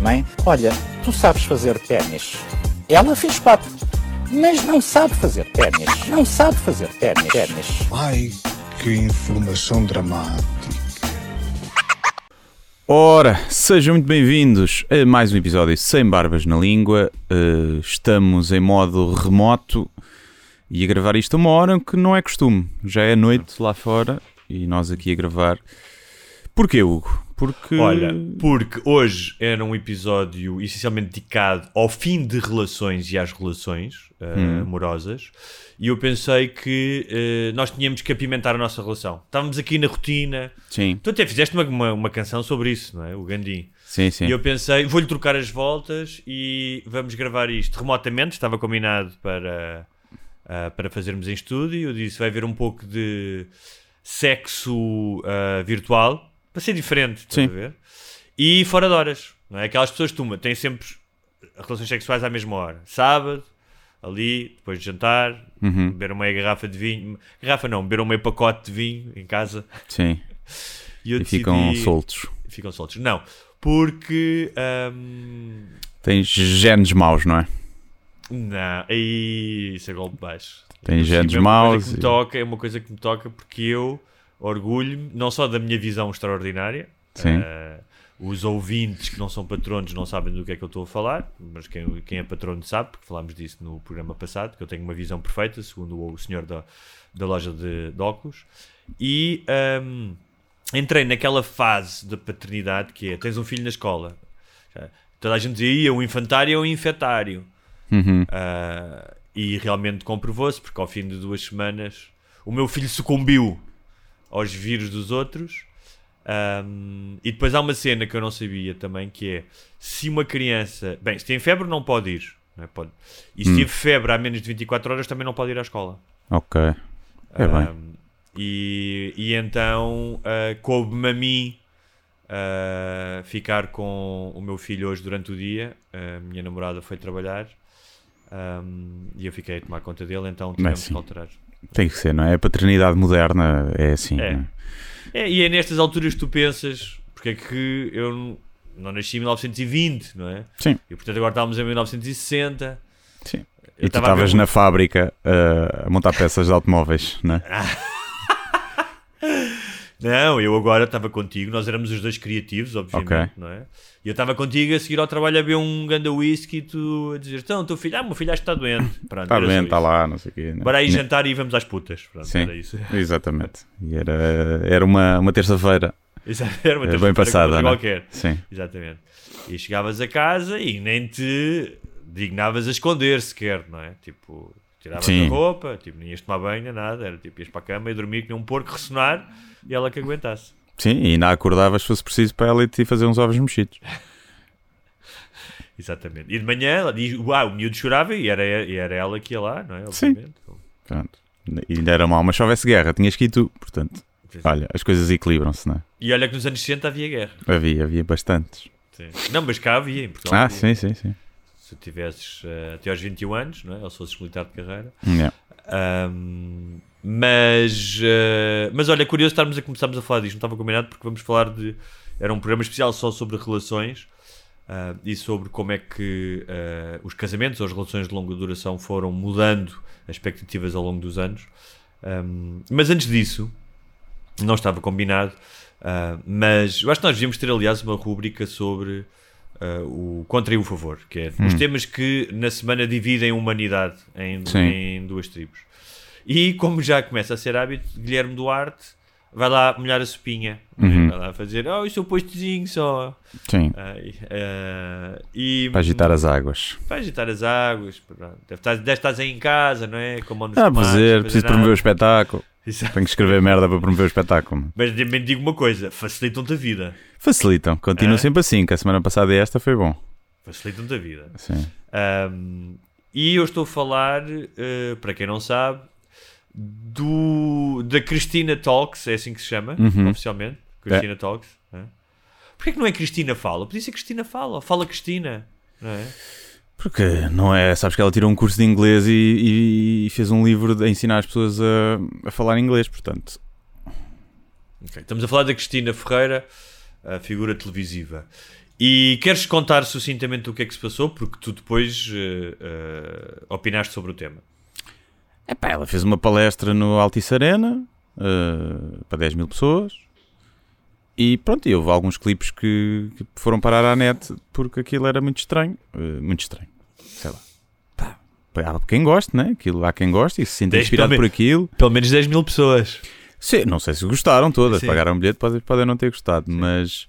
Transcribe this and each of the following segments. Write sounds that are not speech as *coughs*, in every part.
Mãe, olha, tu sabes fazer ténis. Ela fez quatro, mas não sabe fazer ténis. Não sabe fazer ténis. ténis. Ai, que informação dramática. Ora, sejam muito bem-vindos a mais um episódio sem barbas na língua. Uh, estamos em modo remoto e a gravar isto a uma hora que não é costume. Já é noite lá fora e nós aqui a gravar. Porquê, Hugo? Porque. Olha, porque hoje era um episódio essencialmente dedicado ao fim de relações e às relações eh, Hum. amorosas e eu pensei que eh, nós tínhamos que apimentar a nossa relação. Estávamos aqui na rotina. Sim, Tu até fizeste uma, uma, uma canção sobre isso, não é? O Gandim. sim, sim. E eu pensei, vou-lhe trocar as voltas e vamos gravar isto remotamente. Estava combinado para, ah, para fazermos em estúdio. Eu disse, vai haver um pouco de sexo virtual para ser diferente, estás Sim. a ver? E fora de horas, não é? Aquelas pessoas que têm sempre relações sexuais à mesma hora. Sábado, ali, depois de jantar, Uhum. beber uma meia garrafa de vinho. Garrafa não, beber um meio pacote de vinho em casa. Sim. *laughs* E, E ficam soltos. Ficam soltos. Não, porque. ahm, Tens genes maus, não é? Não, aí isso é golpe baixo. Tem genes Sim, é uma coisa maus que me toca, é uma coisa que me toca porque eu orgulho-me não só da minha visão extraordinária. Eh, os ouvintes que não são patronos não sabem do que é que eu estou a falar, mas quem, quem é patrono sabe, porque falámos disso no programa passado, que eu tenho uma visão perfeita, segundo o senhor da, da loja de, de óculos. E ahm, entrei naquela fase da paternidade que é: tens um filho na escola. Toda a gente dizia, "Ia, o infantário é o infetário. Uhum. Ah, e realmente comprovou-se, porque ao fim de duas semanas o meu filho sucumbiu aos vírus dos outros. Ahm, e depois há uma cena que eu não sabia também, que é se uma criança. Bem, se tem febre, não pode ir. Não é? pode. E se Hum. teve febre há menos de 24 horas, também não pode ir à escola. Ok. É bem. Ahm, e, e então ah, coube-me a mim ah, ficar com o meu filho hoje durante o dia. A minha namorada foi trabalhar ahm, e eu fiquei a tomar conta dele, então tivemos que alterar. Tem que ser, não é? A paternidade moderna é assim. É. é? É, e é nestas alturas que tu pensas, porque é que eu não, não nasci em 1920, não é? Sim. E portanto agora estávamos em 1960. Sim. Eu E tu ver estavas na fábrica uh, a montar peças de automóveis, não é? *laughs* Não, eu agora estava contigo, nós éramos os dois criativos, obviamente, Ok. não é? E eu estava contigo a seguir ao trabalho a beber um ganda whisky e tu a dizer, então, teu filho, ah, meu filho acho que está doente. Está bem, está lá, não sei o quê. né? Bora aí Ne- jantar e vamos às putas. Pronto, Sim. era isso. *laughs* Exatamente. E era, era uma, uma terça-feira. *laughs* Era uma Era terça-feira bem passada, é? qualquer. Sim. Exatamente. E chegavas a casa e nem te dignavas a esconder sequer, não é? Tipo, tiravas Sim. a roupa, tipo, nem ias tomar banho, nada, era tipo, ias para a cama e dormir que nem um porco, ressonar e ela que aguentasse. Sim, e ainda acordavas se fosse preciso para ela ir te fazer uns ovos mexidos. *laughs* Exatamente. E de manhã ela diz, uau, o miúdo chorava e era, e era ela que ia lá, não é? Sim. Pronto. E ainda era mal, mas se houvesse guerra, tinhas que ir tu. Portanto, olha, as coisas equilibram-se, não é? E olha que nos anos 60 havia guerra. Havia, havia bastantes. Sim. Não, mas cá havia, em Portugal. Ah, havia. sim, sim, sim. Se tivesses eh, até aos 21 anos, não é? Ou se fosses militar de carreira. Yeah. Ahm, mas, eh, mas olha, é curioso estarmos a começarmos a falar disto, não estava combinado porque vamos falar de. Era um programa especial só sobre relações ah, e sobre como é que ah, os casamentos ou as relações de longa duração foram mudando as expectativas ao longo dos anos. Ahm, mas antes disso, não estava combinado, mas eu acho que nós devíamos ter, aliás, uma rúbrica sobre o contra e o favor, que é os Hum. temas que na semana dividem a humanidade em, em duas tribos. E como já começa a ser hábito, Guilherme Duarte vai lá molhar a sopinha, Uhum. vai lá fazer, oh, isso é o postezinho só. Sim. Ai, ah, e, Para agitar as águas. Para agitar as águas, deve estar, deve estar aí em casa, não é? Com a mão nos Ah, tomates, fazer, preciso nada. promover o espetáculo. Exato. Tenho que escrever merda para promover o espetáculo. Mas também digo uma coisa: facilitam-te a vida. Facilitam, continua É? sempre assim, que a semana passada e esta foi bom. Facilitam-te a vida. Sim. Um, e eu estou a falar, uh, para quem não sabe, do, da Cristina Talks, é assim que se chama, Uhum. oficialmente. Cristina Talks. É. Porquê que não é Cristina Fala? Podia ser Cristina Fala, Fala Cristina. Não é? Porque não é, sabes que ela tirou um curso de inglês e, e- fez um livro de- a ensinar as pessoas a, a falar inglês, portanto. Ok, Estamos a falar da Cristina Ferreira, a figura televisiva. E queres contar sucintamente o que é que se passou? Porque tu depois eh, eh, opinaste sobre o tema. Epá, ela fez uma palestra no Altice Arena eh, para 10 mil pessoas e pronto, e houve alguns clipes que, que foram parar à net porque aquilo era muito estranho. eh, muito estranho. Sei lá. Pá, há quem goste, né? Aquilo, há quem goste e se 10 inspirado por aquilo. Pelo menos 10 mil pessoas. Sim, não sei se gostaram todas, Sim. pagaram um bilhete, podem, podem não ter gostado, mas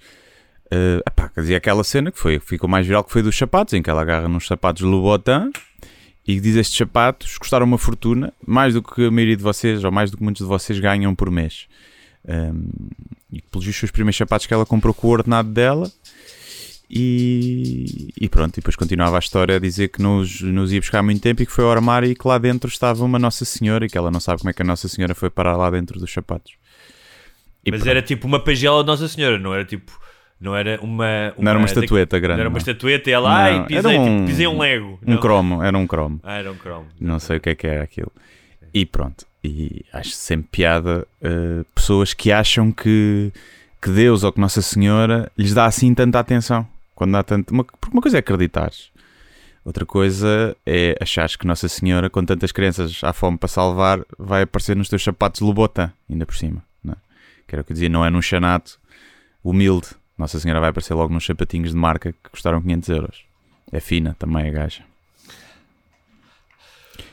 eh, epá, quer dizer, aquela cena que foi, ficou mais viral que foi dos sapatos, em que ela agarra nos sapatos Louboutin e diz estes sapatos custaram uma fortuna, mais do que a maioria de vocês, ou mais do que muitos de vocês ganham por mês. Um, e pelos vistos, os primeiros sapatos que ela comprou com o ordenado dela. E, e pronto, e depois continuava a história a dizer que nos, nos ia buscar há muito tempo e que foi ao armário e que lá dentro estava uma Nossa Senhora e que ela não sabe como é que a Nossa Senhora foi parar lá dentro dos sapatos. E Mas pronto. era tipo uma pagela de Nossa Senhora, não era tipo. Não era uma. Não era uma estatueta grande, Não era uma não. estatueta e ela. Não, era pisei, um- tipo, pisei um Lego. um Não. cromo, era um cromo. Ah, era um cromo. Não sei o que é que era aquilo. E pronto. E acho sempre piada eh, pessoas que acham que, que Deus ou que Nossa Senhora lhes dá assim tanta atenção. Quando dá tanto. Uma, porque uma coisa é acreditares. Outra coisa é achares que Nossa Senhora, com tantas crianças à fome para salvar, vai aparecer nos teus sapatos Louboutin, ainda por cima. Não é? Que era o que eu dizia, não é num chanato humilde. Nossa Senhora vai aparecer logo nos sapatinhos de marca que custaram 500 euros. É fina também a gaja.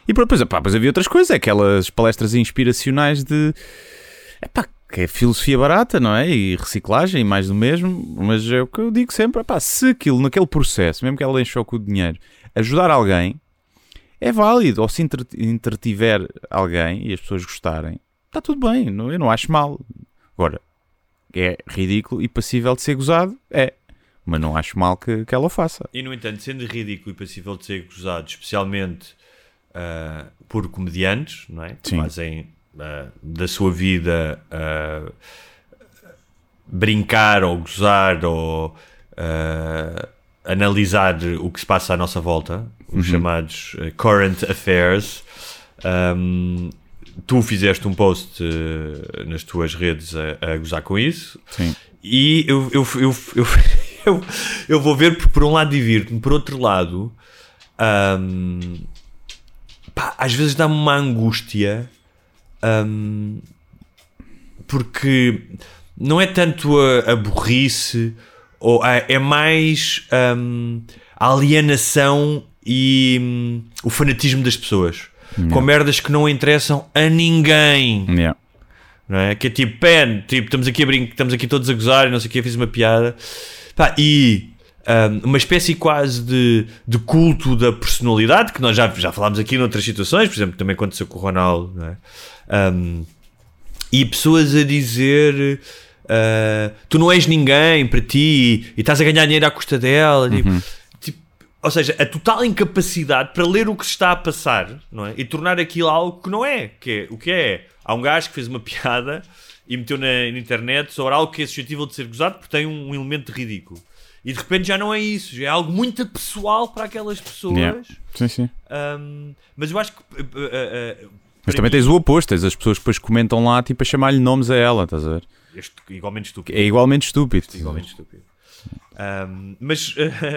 E depois, pá, depois havia outras coisas, é aquelas palestras inspiracionais de. Epá, que é filosofia barata, não é? E reciclagem e mais do mesmo, mas é o que eu digo sempre: epá, se aquilo, naquele processo, mesmo que ela enche com o dinheiro, ajudar alguém, é válido. Ou se entre- entretiver alguém e as pessoas gostarem, está tudo bem, eu não acho mal. Agora, é ridículo e passível de ser gozado, é. Mas não acho mal que, que ela o faça. E no entanto, sendo ridículo e passível de ser gozado, especialmente ah, por comediantes, não é? Que Sim. fazem ah, da sua vida ah, brincar ou gozar ou analisar o que se passa à nossa volta, os chamados ah, current affairs. Ahm, tu fizeste um post ah, nas tuas redes a, a gozar com isso. Sim. E eu, eu, eu, eu, *laughs* eu, eu vou ver, porque por um lado divirto-me, por outro lado, hum, pá, às vezes dá-me uma angústia, hum, porque não é tanto a, a burrice, ou a- é mais hum, a alienação e hum, o fanatismo das pessoas. Com merdas que não interessam a ninguém Yeah. não é? Que é tipo, pen, tipo, estamos aqui a brincar, estamos aqui todos a gozar e não sei o que, eu fiz uma piada. Pá, e ahm, uma espécie quase de, de culto da personalidade, que nós já, já falámos aqui noutras situações, por exemplo, também aconteceu com o Ronaldo, não é? Ahm, e pessoas a dizer. ah, tu não és ninguém para ti e estás a ganhar dinheiro à custa dela. tipo, tipo, ou seja, a total incapacidade para ler o que se está a passar não é? e tornar aquilo algo que não é. Que é o que é? Há um gajo que fez uma *laughs* piada e meteu na, na internet sobre algo que é suscetível de ser gozado porque tem um, um elemento ridículo. E de repente já não é isso, já é algo muito pessoal para aquelas pessoas. Yeah. Sim, sim. Ahm, mas eu acho que. uh, uh, uh, Mas também mim, tens o oposto, tens as pessoas que depois comentam lá tipo a chamar-lhe nomes a ela, estás a ver? igualmente estúpido. É igualmente estúpido. Igualmente estúpido. Ahm, mas,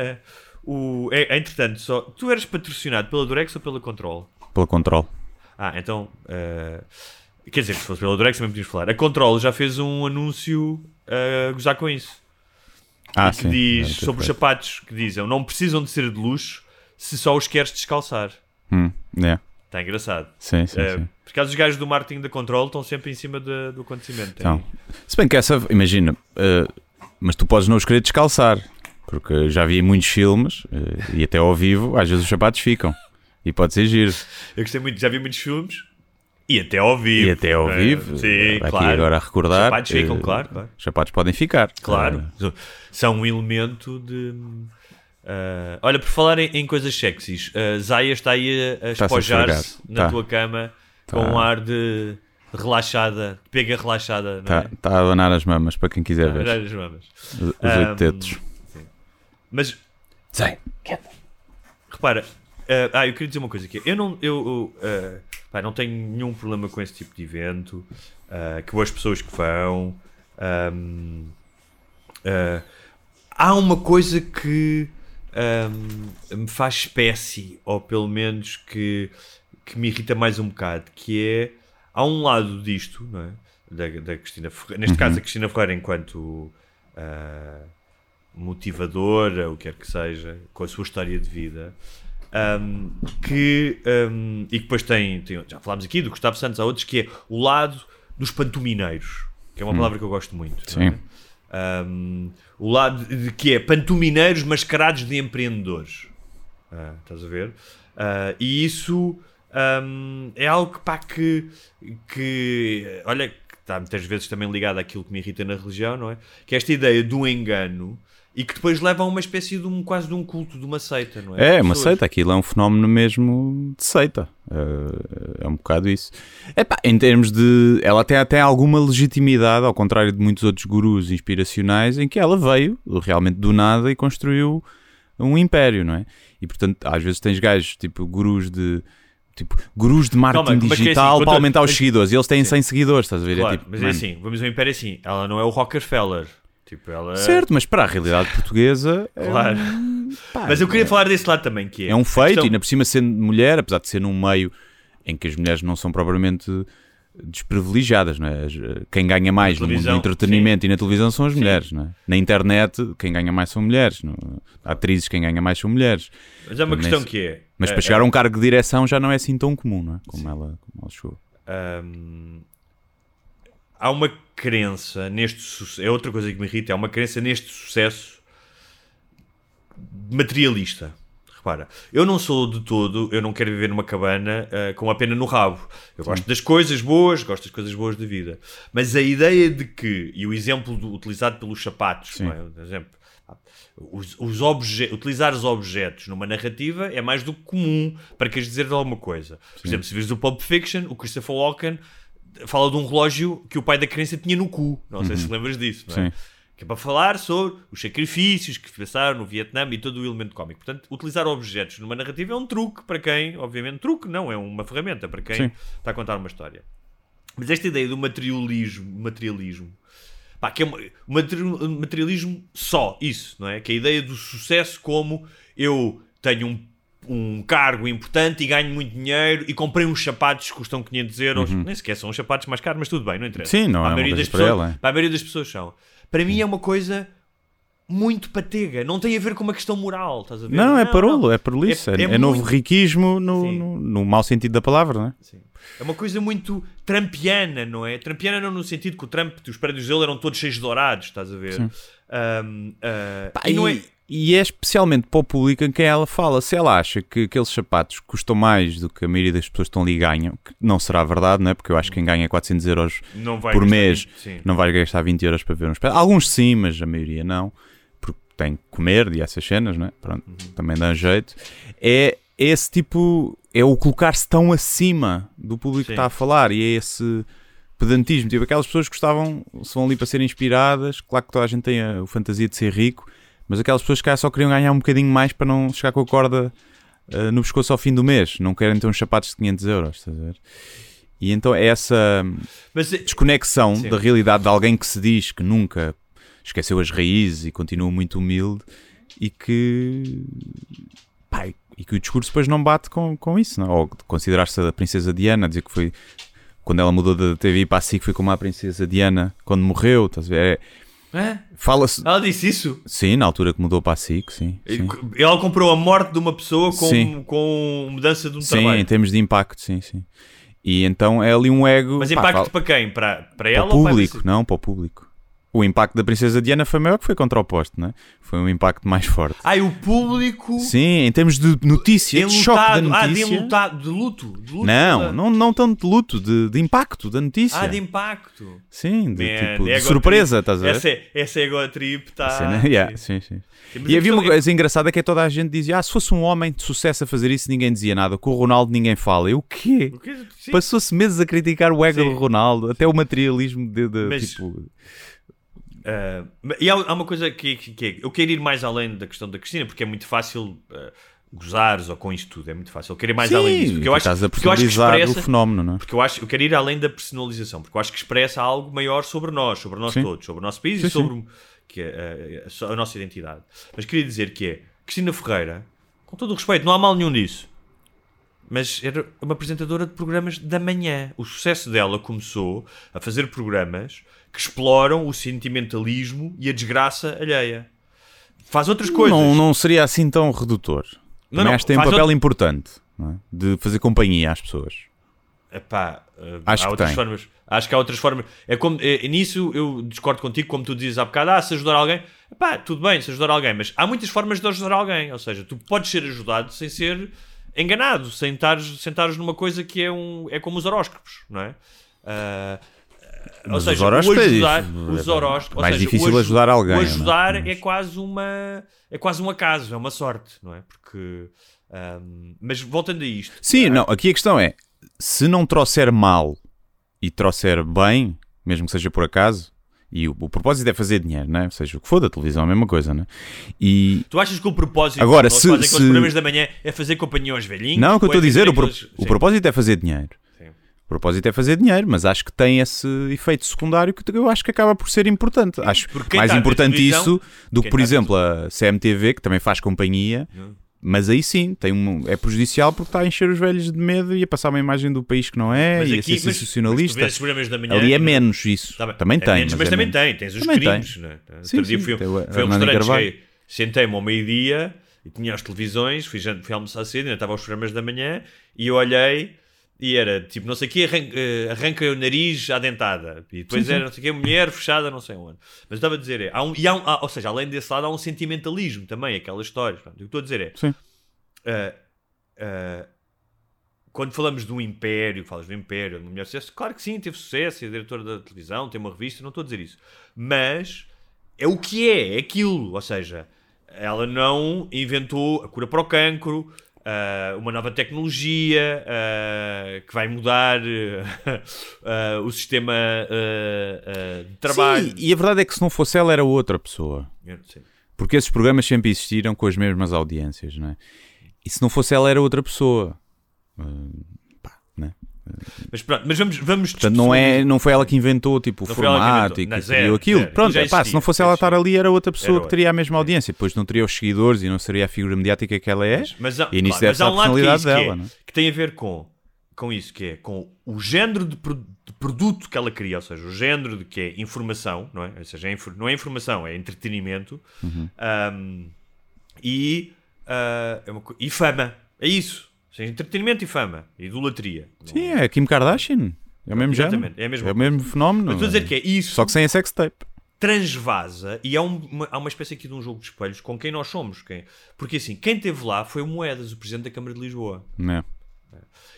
*laughs* o, é, é entretanto, só, tu eras patrocinado pela Durex ou pela Control? Pelo controle. Ah, então. eh, quer dizer, que se fosse pela Durex também podíamos falar. A Control já fez um anúncio a gozar com isso. Ah, que sim. diz ter sobre os sapatos que dizem não precisam de ser de luxo se só os queres descalçar. Hum, é. Está engraçado. Sim, sim, Eh, sim. por causa os gajos do marketing da Control estão sempre em cima de- do acontecimento. Então, se bem que essa, imagina, eh, mas tu podes não os querer descalçar, porque já vi muitos filmes eh, e até ao vivo, às vezes os sapatos ficam e pode ser giro. Eu gostei muito, já vi muitos filmes E até ao vivo. E até ao não é? vivo. Sim, aqui claro. agora a recordar. Os sapatos ficam, eh, claro, claro. Os sapatos podem ficar. Claro. Eh, São um elemento de. ah, olha, por falar em, em coisas sexys, a Zaya está aí a, espojar-se na Tá. tua cama Tá. com um ar de relaxada, de pega relaxada, Está é? tá a abanar as mamas para quem quiser ver. Olha as mamas. Os os Ahm, oito dedos. Mas Sei. repara, ah, ah, eu queria dizer uma coisa aqui. Eu não, eu, eu, ah, pá, não tenho nenhum problema com esse tipo de evento. ah, que boas pessoas que vão. ahm, ah, há uma coisa que ahm, me faz espécie, ou pelo menos que, que me irrita mais um bocado, que é há um lado disto, não é? Da, da Cristina Ferreira, neste caso a Cristina Ferreira enquanto ah, motivadora, o que quer que seja, com a sua história de vida, um, que um, e depois tem, tem- já falámos aqui do Gustavo Santos, há outros que é o lado dos pantomineiros, que é uma palavra que eu gosto muito. é? Sim. Um, o lado de que é pantomineiros mascarados de empreendedores. Ah, estás a ver? Ah, e isso um, é algo que, pá, que, que olha, que está muitas vezes também ligado àquilo que me irrita na religião, não é? Que é esta ideia do engano e que depois leva a uma espécie de um, quase de um culto, de uma seita, não é? É, uma seita, aquilo é um fenómeno mesmo de seita. Eh, É um bocado isso. Epá, em termos de. Ela tem até alguma legitimidade, ao contrário de muitos outros gurus inspiracionais, em que ela veio realmente do nada e construiu um império, não é? E portanto, às vezes tens gajos tipo gurus de. Tipo, gurus de marketing Calma, que é assim, digital para aumentar os mas- seguidores. E eles têm Sim. 100 seguidores, estás a ver? Claro, é tipo, mas é assim, vamos ao Império é assim, ela não é o Rockefeller. Tipo, ela Certo, mas para a realidade portuguesa. é Claro. um- pá, Mas eu queria é- falar desse lado também, que é. É um feito, questão- e ainda por cima sendo mulher, apesar de ser num meio em que as mulheres não são propriamente desprivilegiadas, não é? As- Quem ganha mais no mundo do entretenimento e na televisão são as Sim. mulheres, não é? Na internet, quem ganha mais são mulheres. não- Atrizes, quem ganha mais são mulheres. Mas é uma Também questão que é. Mas é- para chegar a um cargo de direção já não é assim tão comum, não é? Como, ela, como ela chegou. Hum, há uma crença neste sucesso. É outra coisa que me irrita. Há uma crença neste sucesso materialista. Repara, eu não sou de todo, eu não quero viver numa cabana ah, com a pena no rabo. Eu gosto das coisas boas, gosto das coisas boas da vida. Mas a ideia de que, e o exemplo do- utilizado pelos sapatos, Sim. não é? Exemplo, os, os obje- utilizar os objetos numa narrativa é mais do que comum para queres dizer alguma coisa. Por exemplo, se vires o Pulp Fiction, o Christopher Walken fala de um relógio que o pai da criança tinha no cu. Não sei se lembras disso, não é? Sim. Que é para falar sobre os sacrifícios que passaram no Vietnã e todo o elemento cómico. Portanto, utilizar objetos numa narrativa é um truque para quem, obviamente, truque não, é uma ferramenta para quem Sim. está a contar uma história. Mas esta ideia do materialismo, materialismo pá, que é um um materialismo só, isso, não é? Que é a ideia do sucesso como eu tenho um, um cargo importante e ganho muito dinheiro e comprei uns sapatos que custam 500 euros, nem sequer são os sapatos mais caros, mas tudo bem, não interessa. Uhum. Sim, não Para é a uma maioria das para pessoas, ela, é. para a maioria das pessoas são. Para mim é uma coisa muito patega, não tem a ver com uma questão moral, estás a ver? Não, é parolo, é parolice. É- É, é é novo muito- riquismo no, Sim. no, no mau sentido da palavra, não é? Sim. É uma coisa muito trampiana, não é? Trampiana não no sentido que o Trump, os prédios dele eram todos cheios de dourados, estás a ver? Ahm, ah, Pá, e e, não é... e é especialmente para o público em quem ela fala. Se ela acha que aqueles sapatos custam mais do que a maioria das pessoas que estão ali ganham, que não será verdade, não é? Porque eu acho que quem ganha 400 euros por mês muito, sim. não vai gastar 20 euros para ver um espetáculo. Alguns sim, mas a maioria não, porque tem que comer e essas cenas, não é? Pronto, Uhum. também dá um jeito. É esse tipo, é o colocar-se tão acima do público que Sim. está a falar e é esse pedantismo. Tipo, aquelas pessoas que gostavam, se vão ali para serem inspiradas, claro que toda a gente tem a, a fantasia de ser rico, mas aquelas pessoas que cá só queriam ganhar um bocadinho mais para não chegar com a corda ah, no pescoço ao fim do mês, não querem ter uns sapatos de 500 euros, estás a ver? E então é essa Mas, é- desconexão Sim. da realidade de alguém que se diz que nunca esqueceu as raízes e continua muito humilde e que pá, e que o discurso depois não bate com, com isso, não? é? ou considerar-se a princesa Diana, dizer que foi quando ela mudou da TV para a SIC foi como a princesa Diana quando morreu, estás a ver? É? Fala-se, Ela disse isso? sim, na altura que mudou para a SIC, sim. Sim, Ela comprou a morte de uma pessoa com, Sim. com mudança de um Sim, em trabalho. termos de impacto, sim, sim. E então é ali um ego Mas pá, impacto fala- para quem? Para, para para ela o para público, você? não, para o público. O impacto da Princesa Diana foi maior que foi contra o poste, não é? Foi um impacto mais forte. Ah, e o público. Sim, em termos de notícia, de choque da enlutado. Ah, de, notícia. enlutado, de luto. De luto não, pela- não, não tanto de luto, de, de impacto da notícia. Ah, de impacto. Sim, de, Man, tipo, de surpresa, estás a ver? Essa, é, essa ego trip está. Cena- yeah, sim, sim. Mas E havia uma é- coisa engraçada que é toda a gente dizia: ah, se fosse um homem de sucesso a fazer isso, ninguém dizia nada. Com o Ronaldo ninguém fala. E o quê? Sim. Passou-se meses a criticar o ego Sim. do Ronaldo, até o materialismo de, de, Mas- tipo. Ah, e há, há uma coisa que, que- que é, eu quero ir mais além da questão da Cristina, porque é muito fácil uh, gozares ou com isto tudo, é muito fácil. Eu quero ir mais Sim, além disso, porque eu acho, estás a porque eu acho que expressa, o fenómeno, não é? porque eu acho, eu quero ir além da personalização, porque eu acho que expressa algo maior sobre nós, sobre nós Sim. todos, sobre o nosso país Sim, e sobre que é, uh, a, a nossa identidade. Mas queria dizer que é Cristina Ferreira, com todo o respeito, não há mal nenhum disso. Mas era uma apresentadora de programas da manhã. O sucesso dela começou a fazer programas que exploram o sentimentalismo e a desgraça alheia. Faz outras coisas. Não, não seria assim tão redutor. Não, Também não, tem um papel outro- importante é? de fazer companhia às pessoas. Epá, uh, Acho há que outras tem. formas. Acho que há outras formas. É como, é, nisso eu discordo contigo, como tu dizes há bocado, ah, se ajudar alguém, epá, tudo bem, se ajudar alguém, mas há muitas formas de ajudar alguém. Ou seja, tu podes ser ajudado sem ser enganado, sem estares, sem estares numa coisa que é, um, é como os horóscopos, não é? Ah, ou Mas seja, o é ajudar, ou Mais seja, difícil ajudar alguém, O não é? ajudar Mas- é quase uma é quase um acaso, é uma sorte, não é? Porque ahm, mas voltando a isto, Sim, não, aqui a questão é: se não trouxer mal e trouxer bem, mesmo que seja por acaso, e o, o propósito é fazer dinheiro, né? seja o que for da televisão, é a mesma coisa, né? E Tu achas que o propósito Agora, se- se- os programas da manhã é fazer companhia aos velhinhos? não, o que eu Ou é estou a dizer, o, pro- o propósito é fazer dinheiro. Sim. O propósito é fazer dinheiro, mas acho que tem esse efeito secundário que eu acho que acaba por ser importante. Acho porque quem mais a importante isso do que, por a exemplo, a CMTV, que também faz companhia, mas aí sim tem um, é prejudicial porque está a encher os velhos de medo e a passar uma imagem do país que não é Mas e a aqui- ser mas- mas sensacionalista. manhã Ali é menos isso. Tá. Também É tem. menos, mas é também menos. tem, tens os Também tem. crimes. Né? Sim, Outro sim, fui, tem a um restaurante, sentei-me ao meio-dia e tinha as televisões, fui, fui almoçar cedo, ainda estava aos programas da manhã e eu olhei e era tipo, não sei o que, arranca, eh, arranca o nariz à dentada. E depois era, não sei o que, mulher fechada, não sei onde. Mas eu estava a dizer, é, há um, e há um- há- ou seja, além desse lado, há um sentimentalismo também, aquelas histórias. O que estou a dizer é, Sim. ah, ah, quando falamos de um império, falas do império, de uma mulher sucesso, claro que sim, teve sucesso, é diretora da televisão, tem uma revista, não estou a dizer isso. Mas é o que é, é aquilo. Ou seja, ela não inventou a cura para o cancro, ah, uma nova tecnologia ah, que vai mudar *laughs* ah, o sistema de trabalho. Sim, e a verdade é que se não fosse ela era outra pessoa. Porque esses programas sempre existiram com as mesmas audiências, não é? E se não fosse ela era outra pessoa. Uh? Mas pronto, mas vamos, vamos Portanto, não, é, não foi ela que inventou tipo, o formato inventou. e que criou aquilo. Pronto, é pá, se não fosse ela estar ali era outra pessoa Era que teria a mesma audiência. Depois não teria os seguidores e não seria a figura mediática que ela é. Mas, mas há, e nisso claro, deve mas há estar um lado que, é personalidade isso que, dela. é, é? que tem a ver com, com isso, que é com o género de, pro- de produto que ela cria, ou seja, o género de que é informação, não é? Ou seja, é não é informação, é entretenimento Uhum. ahm, e, co- e fama. É isso. Ou seja, entretenimento e fama. Idolatria. Sim, é Kim Kardashian. É o mesmo género. é É o mesmo fenómeno. Mas estou a dizer que é isso. Só que sem a sextape. transvasa e há, um- uma, há uma espécie aqui de um jogo de espelhos com quem nós somos. Quem, porque assim, quem esteve lá foi o Moedas, o presidente da Câmara de Lisboa. Não é?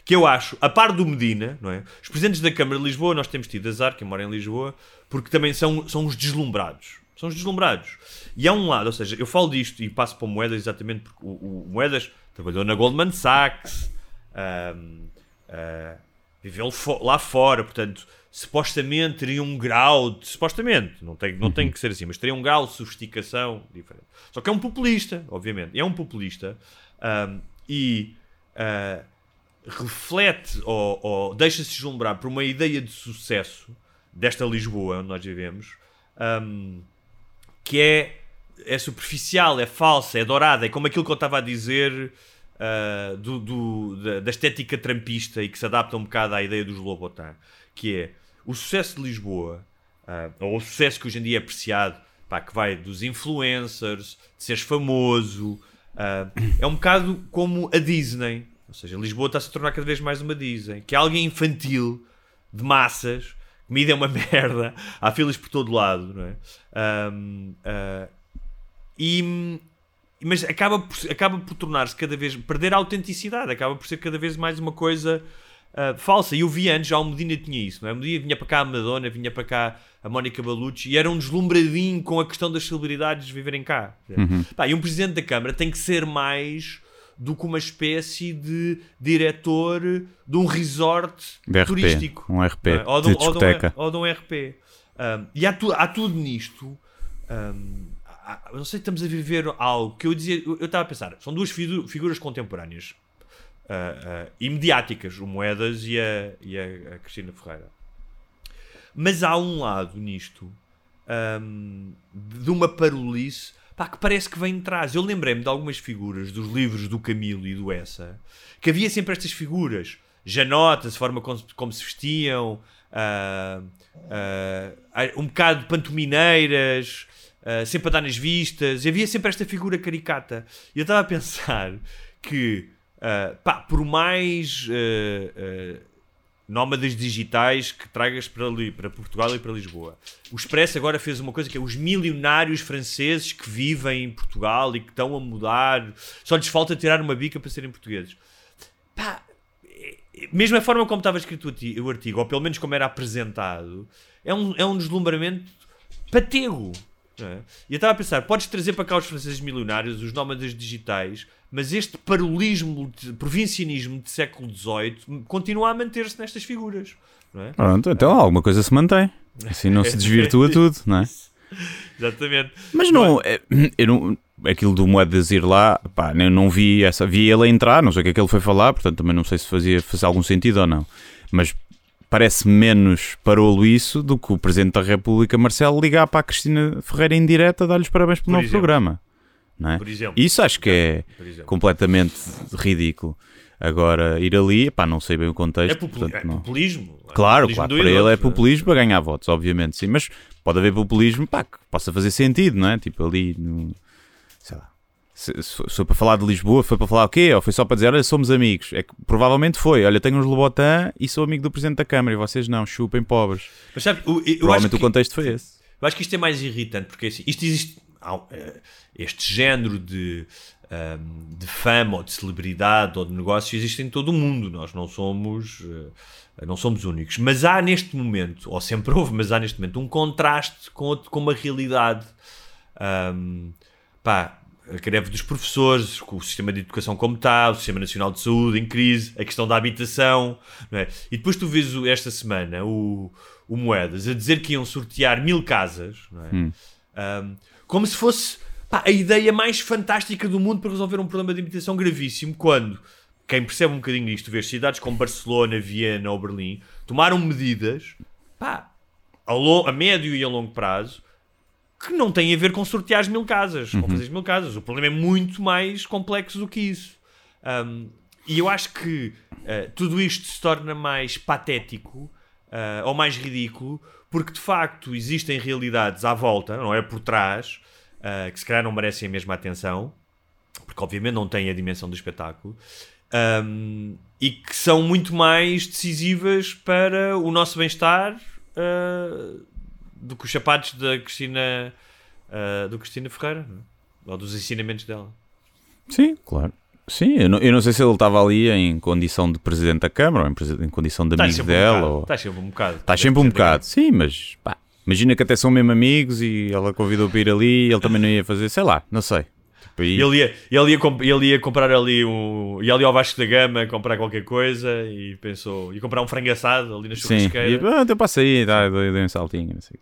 Que eu acho, a par do Medina, não é? Os presidentes da Câmara de Lisboa, nós temos tido azar, quem mora em Lisboa, porque também são, são os deslumbrados. São os deslumbrados. E há um lado, ou seja, eu falo disto e passo para o Moedas exatamente porque o, o Moedas trabalhou na Goldman Sachs, ahm, ah, viveu fo- lá fora, portanto, supostamente teria um grau de. Supostamente, não tem, não tem que ser assim, mas teria um grau de sofisticação diferente. Só que é um populista, obviamente. É um populista ahm, e ah, reflete ou, ou deixa-se deslumbrar por uma ideia de sucesso desta Lisboa onde nós vivemos ahm, que é, é superficial, é falsa, é dourada, é como aquilo que eu estava a dizer ah, do, do- da, da estética trampista e que se adapta um bocado à ideia dos Lobotan, que é o sucesso de Lisboa, ah, ou o sucesso que hoje em dia é apreciado, pá, que vai dos influencers, de seres famoso, ah, é um bocado como a Disney. Ou seja, Lisboa está-se a tornar cada vez mais uma Disney, que é alguém infantil, de massas, comida é uma *laughs* merda, há filas por todo lado, não é? Um, uh, e, mas acaba por, acaba por tornar-se cada vez, perder a autenticidade, acaba por ser cada vez mais uma coisa uh, falsa. E eu vi antes, já o Medina tinha isso, não é? O Medina vinha para cá a Madonna, vinha para cá a Mónica Balucci e era um deslumbradinho com a questão das celebridades viverem cá. Uhum. Pá, e um presidente da Câmara tem que ser mais do que uma espécie de diretor de um resort De RP, turístico. um RP, é? ou, de de, um- ou de um- ou de um RP. Um, e há, tu- há tudo nisto. um, há- não sei, estamos a viver algo que eu dizia. Eu estava a pensar, são duas figu- figuras contemporâneas uh, uh, e mediáticas, o Moedas e a, e a- Cristina Ferreira. Mas há um lado nisto um, de uma parolice pá, que parece que vem de trás. Eu lembrei-me de algumas figuras dos livros do Camilo e do Essa que havia sempre estas figuras, janotas, forma como, se- como se vestiam, ah, um bocado pantomineiras, ah, sempre a dar nas vistas, e havia sempre esta figura caricata. E eu estava a pensar que, ah, pá, por mais. ah, nómadas digitais que tragas para ali, para Portugal e para Lisboa. O Expresso agora fez uma coisa que é os milionários franceses que vivem em Portugal e que estão a mudar, só lhes falta tirar uma bica para serem portugueses. Pá, mesmo a forma como estava escrito o artigo, ou pelo menos como era apresentado, é um, é um deslumbramento patego. É? E eu estava a pensar, podes trazer para cá os franceses milionários, os nómadas digitais, mas este parolismo, provincianismo de século XVIII continua a manter-se nestas figuras. É? Pronto, então alguma coisa se mantém. Assim não se desvirtua *laughs* tudo, não é? Exatamente. Mas não, é, eu não, aquilo do Moedas ir lá, pá, eu não vi essa, vi ele entrar, não sei o que é que ele foi falar, portanto também não sei se fazia, fazia algum sentido ou não. Mas parece menos parolo isso do que o Presidente da República, Marcelo, ligar para a Cristina Ferreira em direto a dar-lhes parabéns pelo Por novo exemplo. programa. Não é? Por exemplo. Isso acho que é completamente ridículo. Agora, ir ali, pá, não sei bem o contexto. É, populi- portanto, é não. populismo. É Claro, populismo claro, para ele é é? populismo para ganhar votos, obviamente, sim, mas pode haver populismo pá, que possa fazer sentido, não é? Tipo ali, no, se, se foi- para falar de Lisboa, foi para falar o quê? Ou foi só para dizer, olha, somos amigos? É que provavelmente foi, olha, tenho uns Lobotan e sou amigo do Presidente da Câmara e vocês não, chupem pobres. Mas sabe, eu, eu Provavelmente que, o contexto foi esse. eu acho que isto é mais irritante, porque assim, isto existe. há, eh, este género de, ahm, de fama ou de celebridade ou de negócio existe em todo o mundo. Nós não somos. eh, não somos únicos. Mas há neste momento, ou sempre houve, mas há neste momento um contraste com, com uma realidade. ahm, pá, a greve dos professores, o sistema de educação como está, o sistema nacional de saúde em crise, a questão da habitação, é? E depois tu vês esta semana o, o Moedas a dizer que iam sortear mil casas, é? Ahm, como se fosse pá, a ideia mais fantástica do mundo para resolver um problema de habitação gravíssimo, quando quem percebe um bocadinho disto, vê cidades como Barcelona, Viena ou Berlim tomaram medidas pá, a, a médio e a longo prazo que não têm a ver com sortear as mil casas, com fazer as mil casas. O problema é muito mais complexo do que isso. Um, e eu acho que uh, tudo isto se torna mais patético uh, ou mais ridículo porque de facto existem realidades à volta, não é por trás, uh, que se calhar não merecem a mesma atenção, porque obviamente não têm a dimensão do espetáculo. um, e que são muito mais decisivas para o nosso bem-estar uh, do que os sapatos da Cristina uh, do Cristina Ferreira é? ou dos ensinamentos dela. Sim, claro. Sim, eu não, eu não sei se ele estava ali em condição de Presidente da Câmara ou em, em condição de Estás amigo um dela. ou... estás sempre um bocado. Está sempre um bocado, sim, mas pá, imagina que até são mesmo amigos e ela convidou para ir ali e ele também não ia fazer, sei lá, não sei. Tipo, aí- Ele ia, ele, ia ele ia comprar ali um. ia ali ao Vasco da Gama comprar qualquer coisa e pensou. ia comprar um frango assado ali na sim, e, churrasqueira. ah, eu passo aí, tá, dei um saltinho, não sei.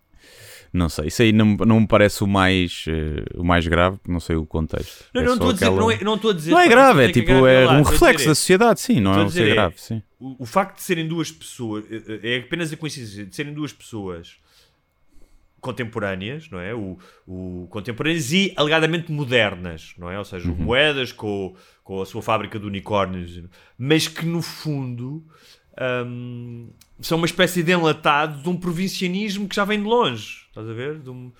Não sei, isso aí não, não me parece o mais, eh, o mais grave, porque não sei o contexto. Não, É não estou a dizer, aquela- não é, não estou a dizer. Não é pá, grave, é tipo, é lá, um reflexo da sociedade, sim, não é um ser é- grave, sim. O, o facto de serem duas pessoas é é apenas a coincidência de serem duas pessoas contemporâneas, não é? O, o contemporâneas e alegadamente modernas, não é? Ou seja, moedas com, com a sua fábrica de unicórnios, mas que no fundo hum, são uma espécie de enlatado de um provincianismo que já vem de longe, estás a ver? De, um-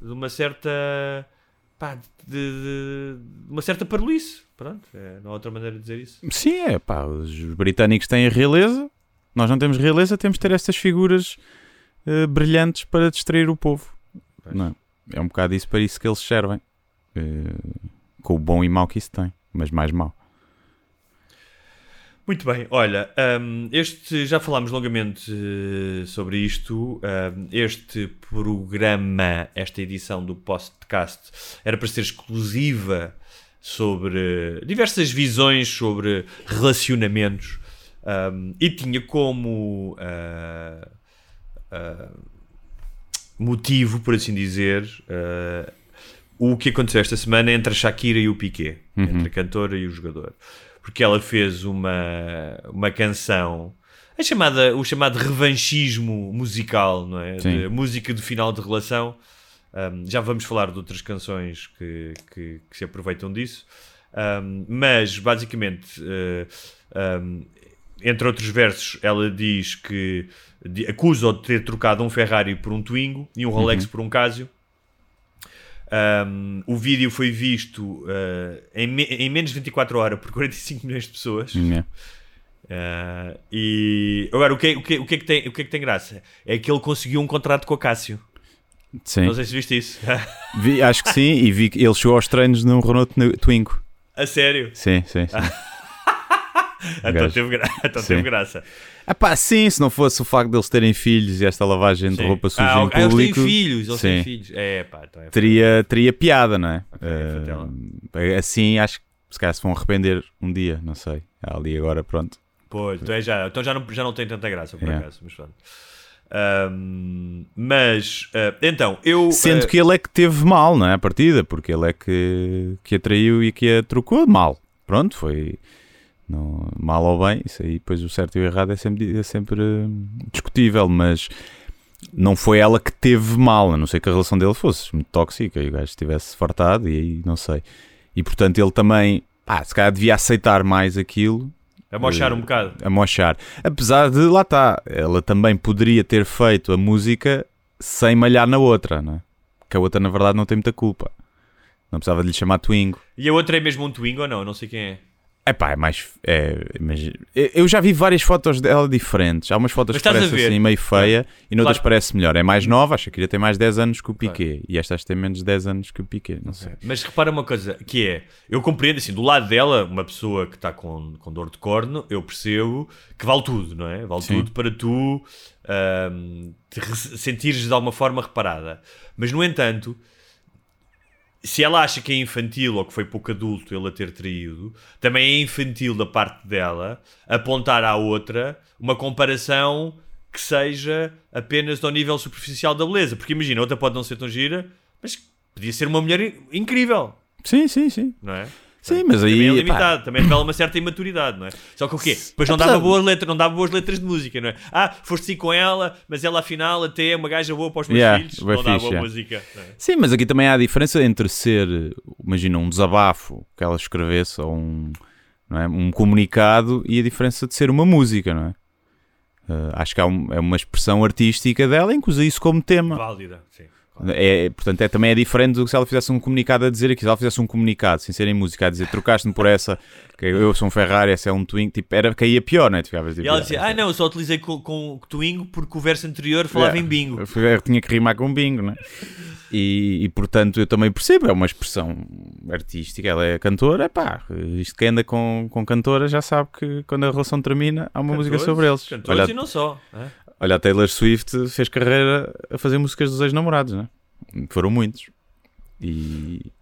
de uma certa pá, de, de- de uma certa parolice, pronto, é, não há outra maneira de dizer isso. Sim, é pá, os britânicos têm a realeza, nós não temos realeza, temos de ter estas figuras eh, brilhantes para distrair o povo. Não é? é um bocado isso para isso que eles servem. Eh, com o bom e mau que isso tem, mas mais mau. Muito bem, olha, um, este já falámos longamente uh, sobre isto. Um, este programa, esta edição do podcast, era para ser exclusiva sobre diversas visões sobre relacionamentos um, e tinha como uh, motivo, por assim dizer, o que aconteceu esta semana entre a Shakira e o Piquet, Uhum. entre a cantora e o jogador. Porque ela fez uma, uma canção, a chamada, o chamado revanchismo musical, não é? De música de final de relação. Um, já vamos falar de outras canções que, que, que se aproveitam disso. Um, mas, basicamente, uh, um, entre outros versos, ela diz que acusa-o de ter trocado um Ferrari por um Twingo e um Rolex por um Casio. Um, o vídeo foi visto uh, em, me- em menos de 24 horas por 45 milhões de pessoas. É. Uh, e agora, o que, é- o, que, é- o, que é que tem, o que é que tem graça? É que ele conseguiu um contrato com a Cássio. Sim. Não sei se viste isso. *laughs* Vi- acho que sim, e vi que ele chegou aos treinos num Renault Twi- Twingo. a sério. Sim, sim, sim. *laughs* *laughs* Então, gajo. teve, gra... *laughs* então teve graça. Ah pá, sim, se não fosse o facto deles terem filhos e esta lavagem de Sim. roupa suja ah, em ah, eles público, têm filhos, eles têm filhos. É, pá, então é teria, teria piada, não é? fatela. Eh, assim, acho que se calhar se vão arrepender um dia, não sei. Ali agora, pronto. Pois, então, é já, então já, não, já não tem tanta graça, por Yeah. acaso. Mas, pronto. Ahm, mas, ah, então, eu. Sendo ah, que ele é que teve mal, não é? A partida, porque ele é que, que a traiu e que a trocou mal. Pronto, foi não, mal ou bem. Isso aí, depois o certo e o errado é sempre, é sempre hum, discutível, mas não foi ela que teve mal, a não ser que a relação dele fosse muito tóxica e o gajo estivesse fartado e aí não sei. E portanto ele também, pá, se calhar devia aceitar mais aquilo a mochar um bocado. a mochar. Apesar de, lá está, ela também poderia ter feito a música sem malhar na outra, não é? Que a outra, na verdade, não tem muita culpa. Não precisava de lhe chamar Twingo. E a outra é mesmo um Twingo ou não? Não sei quem é. É pá, é mais. É, imagi- eu já vi várias fotos dela diferentes. Há umas fotos Mas que parece assim meio feia e noutras Claro. parece melhor. É mais nova, acho que queria ter mais 10 anos que o Piquet. E esta acho que tem menos de 10 anos que o Piquet, não sei. Mas repara uma coisa, que é, eu compreendo assim, do lado dela, uma pessoa que está com, com dor de corno, eu percebo que vale tudo, não é? Vale Sim. tudo para tu ahm, te re- sentires de alguma forma reparada. Mas, no entanto, se ela acha que é infantil ou que foi pouco adulto ele a ter traído, também é infantil da parte dela apontar à outra uma comparação que seja apenas ao nível superficial da beleza. Porque imagina, outra pode não ser tão gira, mas podia ser uma mulher in- incrível, Sim, sim, sim. não é? Sim, mas aí. Também é pá, limitado, também revela uma certa imaturidade, não é? Só que o quê? Depois não dava Apesar- boas letras, não dava boas letras de música, não é? Ah, foste com ela, mas ela afinal até é uma gaja boa para os meus Yeah, filhos, não dá fixe, boa yeah. música. é? Sim, mas aqui também há a diferença entre ser, imagina, um desabafo que ela escrevesse ou um, não é, um comunicado e a diferença de ser uma música, não é? Eh, acho que há um- é uma expressão artística dela em que usa isso como tema. Válida, sim. É, portanto, é, também é diferente do que se ela fizesse um comunicado a dizer aqui. Se ela fizesse um comunicado sem ser em música a dizer trocaste-me por essa, que eu sou um Ferrari, essa é um Twingo, tipo, era, caía pior, é? Tu ficavas, tipo, E ela "Ah, dizia, ah não, eu só utilizei com, com Twingo porque o verso anterior falava Yeah. em bingo. Eu tinha que rimar com bingo, né? E, e portanto eu também percebo, é uma expressão artística, ela é cantora, pá, isto quem anda com, com cantora já sabe que quando a relação termina há uma música Cantores, sobre eles. Cantores Olha, e não só. é? Olha, a Taylor Swift fez carreira a fazer músicas dos ex-namorados, né? Foram muitos. E,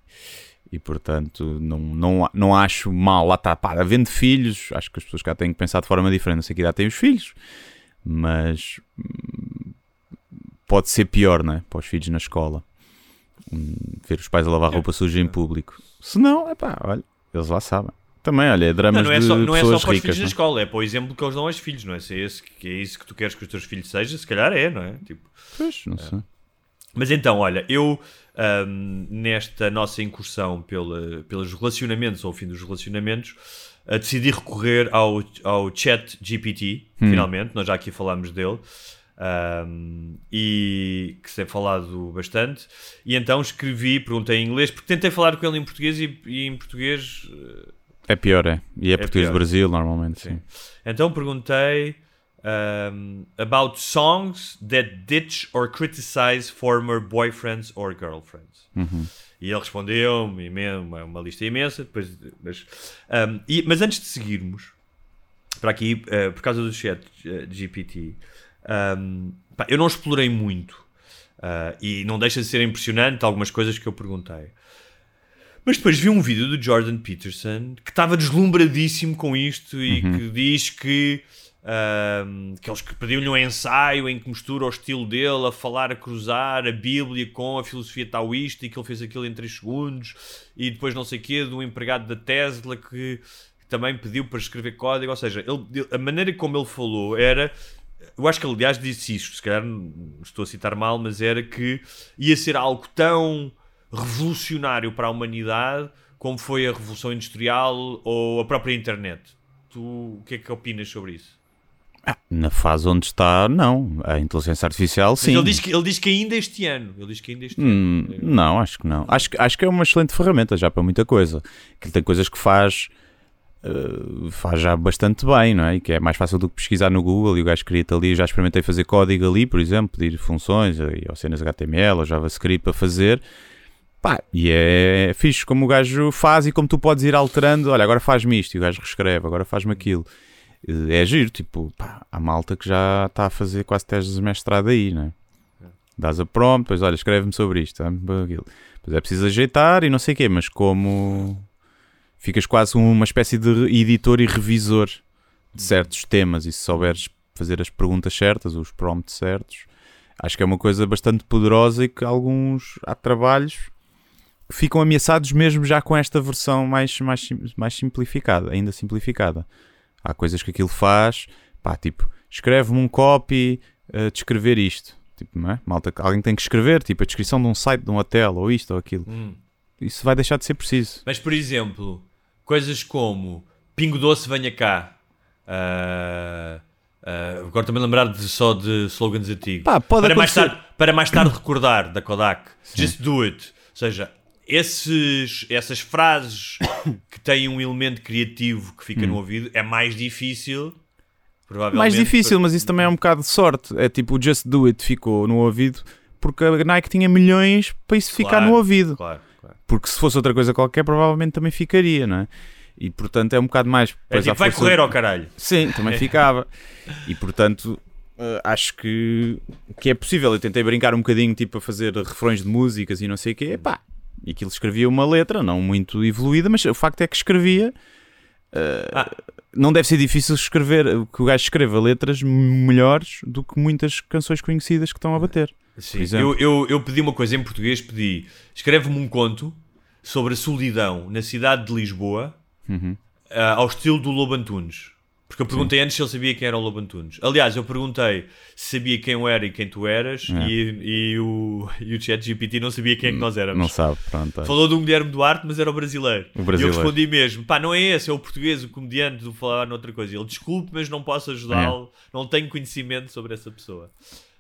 e portanto não, não, não acho mal, lá está, pá, havendo filhos, acho que as pessoas cá têm que pensar de forma diferente, não sei que idade têm os filhos, mas pode ser pior, não é? Para os filhos na escola. Ver os pais a lavar roupa suja em público. Se não, é pá, olha, eles lá sabem. Também, olha, é Não, dramas não é de só, não é só para os ricas. filhos na não é? escola, é para o exemplo que eles dão aos filhos, não é? Se é, esse, que é isso que tu queres que os teus filhos sejam, se calhar é, não é? Tipo, Pois, não sei. Mas então, olha, eu ahm, nesta nossa incursão pela, pelos relacionamentos, ou o fim dos relacionamentos, ah, decidi recorrer ao, ao chat GPT, Hum. finalmente, nós já aqui falámos dele, ahm, e que se tem falado bastante, e então escrevi, perguntei em inglês, porque tentei falar com ele em português e, e em português É pior, é. E é, português pior. do Brasil, normalmente, sim. Então perguntei um, about songs that ditch or criticize former boyfriends or girlfriends. E ele respondeu-me imen- uma, uma lista imensa. Depois, mas, um, e- mas antes de seguirmos para aqui, uh, por causa do chat uh, GPT, um, pá, eu não explorei muito uh, e não deixa de ser impressionante algumas coisas que eu perguntei. Mas depois vi um vídeo do Jordan Peterson que estava deslumbradíssimo com isto e que diz que, ahm, que eles que pediam-lhe um ensaio em que mistura o estilo dele a falar, a cruzar a Bíblia com a filosofia taoísta e que ele fez aquilo em 3 segundos e depois não sei o quê, do empregado da Tesla que, também pediu para escrever código, ou seja, ele- a maneira como ele falou era eu acho que ele, aliás, disse isto, se calhar estou a citar mal, mas era que ia ser algo tão revolucionário para a humanidade como foi a Revolução Industrial ou a própria internet. Tu o que é que opinas sobre isso? Na fase onde está, não. A inteligência artificial, Mas sim. ele diz, que, ele diz que ainda este ano. Ele diz que ainda este Hum, ano. não, acho que não. Acho, que- acho que é uma excelente ferramenta já para muita coisa. Que ele tem coisas que faz, eh, faz já bastante bem, não é? E que é mais fácil do que pesquisar no Google e o gajo escrito ali. Já experimentei fazer código ali, por exemplo, pedir funções eh, ou cenas HTML ou JavaScript para fazer. Pá, e é fixe como o gajo faz e como tu podes ir alterando. Olha, agora faz-me isto e o gajo reescreve, agora faz-me aquilo. Eh, É giro, tipo, pá, há malta que já está a fazer quase teses de mestrado aí, não é? Dás a prompt, depois olha, escreve-me sobre isto, ah, aquilo. Depois é preciso ajeitar e não sei o quê, mas como ficas quase uma espécie de editor e revisor de certos temas e se souberes fazer as perguntas certas, os prompts certos, acho que é uma coisa bastante poderosa e que alguns há trabalhos ficam ameaçados mesmo já com esta versão mais, mais, sim- mais simplificada, ainda simplificada. Há coisas que aquilo faz, pá, tipo, escreve-me um copy a descrever isto. Tipo, não é? Malta, alguém tem que escrever, tipo, a descrição de um site, de um hotel, ou isto ou aquilo. Hum. Isso vai deixar de ser preciso. Mas, por exemplo, coisas como Pingo Doce, venha cá. Ah, ah, agora também lembrar de, só de slogans antigos. Pá, pode para, mais tarde, para mais tarde recordar, da Kodak. Just do it. Ou seja, esses, essas frases *coughs* que têm um elemento criativo que fica no ouvido é mais difícil. Provavelmente. Mais difícil, mas isso também é um bocado de sorte. É tipo, o Just Do It ficou no ouvido porque a Nike tinha milhões para isso ficar Claro, no ouvido. Claro, claro. Porque se fosse outra coisa qualquer, provavelmente também ficaria, não é? E portanto é um bocado mais. É tipo, vai força- correr ao caralho. Sim, também *laughs* ficava. E portanto, eh, acho que, que é possível. Eu tentei brincar um bocadinho, tipo, a fazer refrões de músicas e não sei o quê. Pá, e aquilo escrevia uma letra, não muito evoluída, mas o facto é que escrevia. eh, Ah. Não deve ser difícil escrever, que o gajo escreva letras melhores do que muitas canções conhecidas que estão a bater. Sim. Eu, eu, eu pedi uma coisa em português, pedi escreve-me um conto sobre a solidão na cidade de Lisboa Uhum. ah, ao estilo do Lobo Antunes. Porque eu perguntei antes se ele sabia quem era o Lobo Antunes. Aliás, eu perguntei se sabia quem eu era e quem tu eras É. e, e o, e o chat GPT não sabia quem é que nós éramos. Não sabe, pronto. é. Falou do Guilherme Duarte, mas era o brasileiro. O brasileiro. E eu respondi mesmo: pá, não é esse, é o português, o comediante do falar noutra coisa. Ele, desculpe, mas não posso ajudá-lo, É. não tenho conhecimento sobre essa pessoa.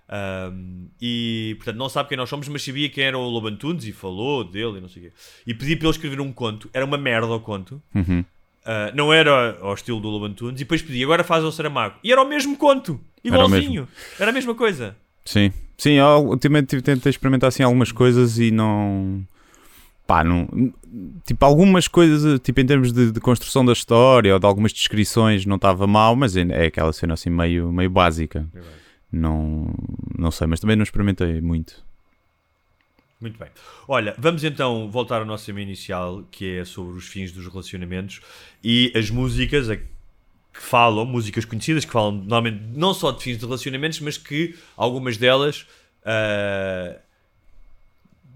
Ahm, e portanto, não sabe quem nós somos, mas sabia quem era o Lobo Antunes e falou dele e não sei o quê. E pedi para ele escrever um conto, era uma merda o conto. Uhum. Ah, não era ao estilo do Lobo Antunes, e depois pedi, agora faz ao Saramago. E era o mesmo conto, Era o igualzinho, era a mesma coisa. Sim, sim, eu ultimamente tive- tentei experimentar assim algumas coisas e não. Pá, não. Tipo, algumas coisas, tipo, em termos de, de construção da história ou de algumas descrições, não estava mal, mas é é aquela cena assim meio, meio básica. Não, não sei, mas também não experimentei muito. Muito bem. Olha, vamos então voltar ao nosso tema inicial, que é sobre os fins dos relacionamentos e as músicas que falam, músicas conhecidas, que falam normalmente não só de fins de relacionamentos, mas que algumas delas ah,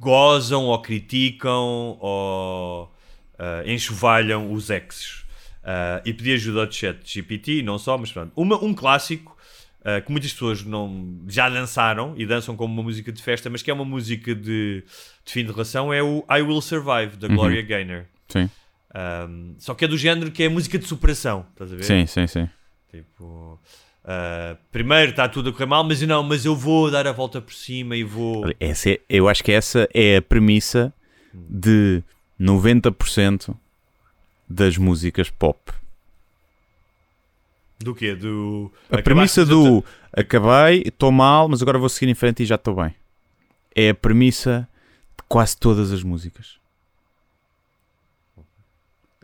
gozam ou criticam ou ah, enxovalham os exes. Ah, e pedi ajuda ao chat GPT, não só, mas pronto. Uma, um clássico Uh, que muitas pessoas não, já dançaram e dançam como uma música de festa, mas que é uma música de, de fim de relação, é o I Will Survive, da Gloria Gaynor. Sim, Um, só que é do género que é música de superação, estás a ver? sim, sim, sim. Tipo, uh, primeiro está tudo a correr mal, mas não, mas eu vou dar a volta por cima e vou. Essa é- eu acho que essa é a premissa de 90% das músicas pop. Do quê? Do. A acabaste premissa de- do acabei, estou mal, mas agora vou seguir em frente e já estou bem. É a premissa de quase todas as músicas.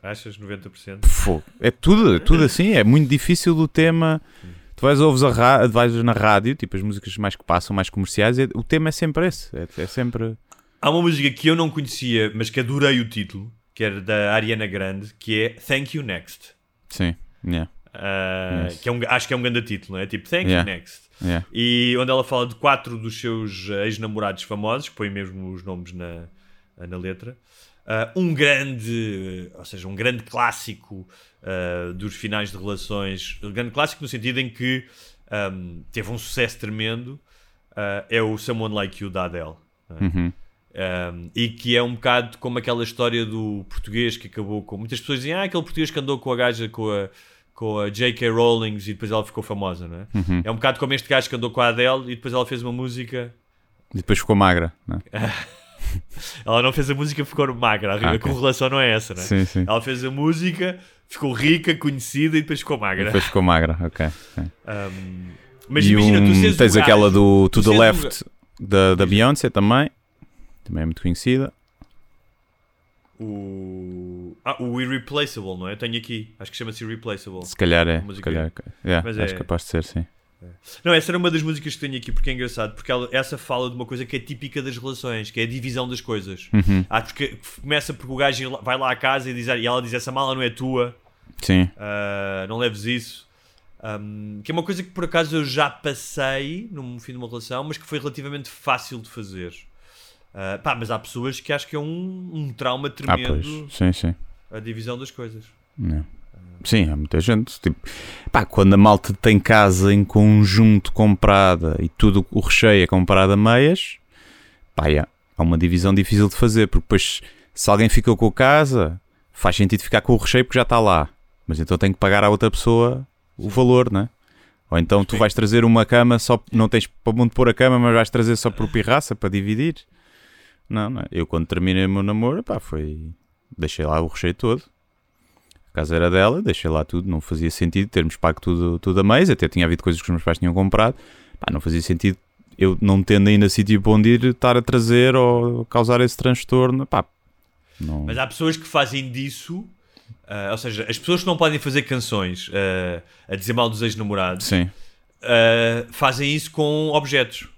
Achas 90%? Fogo. É tudo, é tudo assim, é muito difícil do tema. Tu vais, ouves a vais na rádio, tipo as músicas mais que passam, mais comerciais, é- o tema é sempre esse. É, é sempre. Há uma música que eu não conhecia, mas que adorei o título, que era da Ariana Grande, que é Thank You Next. Sim, yeah, Yes. que é um, acho que é um grande título, não é? Tipo, Thank Yeah. You Next. yeah. E onde ela fala de quatro dos seus ex-namorados famosos, põe mesmo os nomes na, na letra. Ah, um grande, ou seja, um grande clássico ah, dos finais de relações. Um grande clássico no sentido em que ahm, teve um sucesso tremendo. é o Someone Like You da Adele. é? Uhum. Um, e que é um bocado como aquela história do português que acabou com. Muitas pessoas dizem, ah, aquele português que andou com a gaja com a, com a J.K. Rowling e depois ela ficou famosa, não é? Uhum. É um bocado como este gajo que andou com a Adele e depois ela fez uma música. E depois ficou magra. Não é? *laughs* Ela não fez a música, ficou magra. A, Ah, a ok. correlação não é essa, não é? Sim, sim. Ela fez a música, ficou rica, conhecida e depois ficou magra. Depois ficou magra, ok. ok. Um, mas e imagina, tu um- o tens gajo- aquela do To tu the Left da, da Beyoncé também. Também é muito conhecida. O... Ah, o Irreplaceable, não é? Tenho aqui. Acho que chama-se Irreplaceable. Se calhar é. Se calhar, yeah, Mas acho é- capaz de ser, sim. Não, essa era uma das músicas que tenho aqui porque é engraçado, porque ela- essa fala de uma coisa que é típica das relações, que é a divisão das coisas. Uhum. Ah, porque começa porque o gajo vai lá à casa e, diz, e ela diz essa mala não é tua, Sim. ah, não leves isso. Ahm, que é uma coisa que por acaso eu já passei no fim de uma relação, mas que foi relativamente fácil de fazer. Ah, pá, mas há pessoas que acho que é um, um trauma Ah, tremendo pois. Sim, sim. a divisão das coisas. Não. Sim, há muita gente. Tipo, pá, quando a malta tem casa em conjunto comprada e tudo o recheio é comprado a meias, pá, yeah, há uma divisão difícil de fazer, porque depois se alguém ficou com a casa, faz sentido ficar com o recheio porque já está lá. Mas então tem que pagar à outra pessoa o valor, né? Ou então tu vais trazer uma cama só, não tens para onde pôr a cama, mas vais trazer só por pirraça para dividir. Não, não. é? Eu quando terminei o meu namoro, pá, foi. Deixei lá o recheio todo. A casa era dela, deixei lá tudo, não fazia sentido termos pago tudo, tudo a mês, até tinha havido coisas que os meus pais tinham comprado, pá, não fazia sentido eu não tendo ainda sítio para onde ir, estar a trazer ou causar esse transtorno, pá, não... Mas há pessoas que fazem disso, ah, ou seja, as pessoas que não podem fazer canções ah, a dizer mal dos ex-namorados ah, fazem isso com objetos.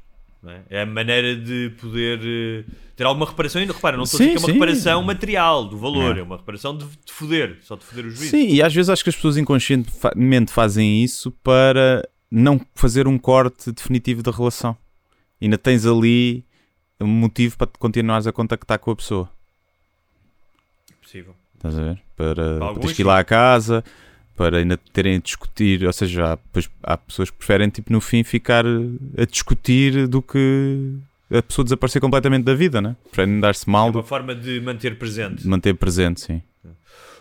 É? É a maneira de poder eh, ter alguma reparação. E repara, não estou a dizer Sim, que é uma sim. reparação material do valor, Não. é uma reparação de, de foder, só de foder o juízo. sim, e às vezes acho que as pessoas inconscientemente fazem isso para não fazer um corte definitivo da relação. Ainda tens ali um motivo para te continuares a contactar com a pessoa. Possível. Estás a ver? Para, para teres que ir lá à casa, para ainda terem a discutir. Ou seja, há, há pessoas que preferem, tipo, no fim, ficar a discutir do que a pessoa desaparecer completamente da vida, né? Preferem dar-se É mal uma do forma de manter presente. manter presente, sim.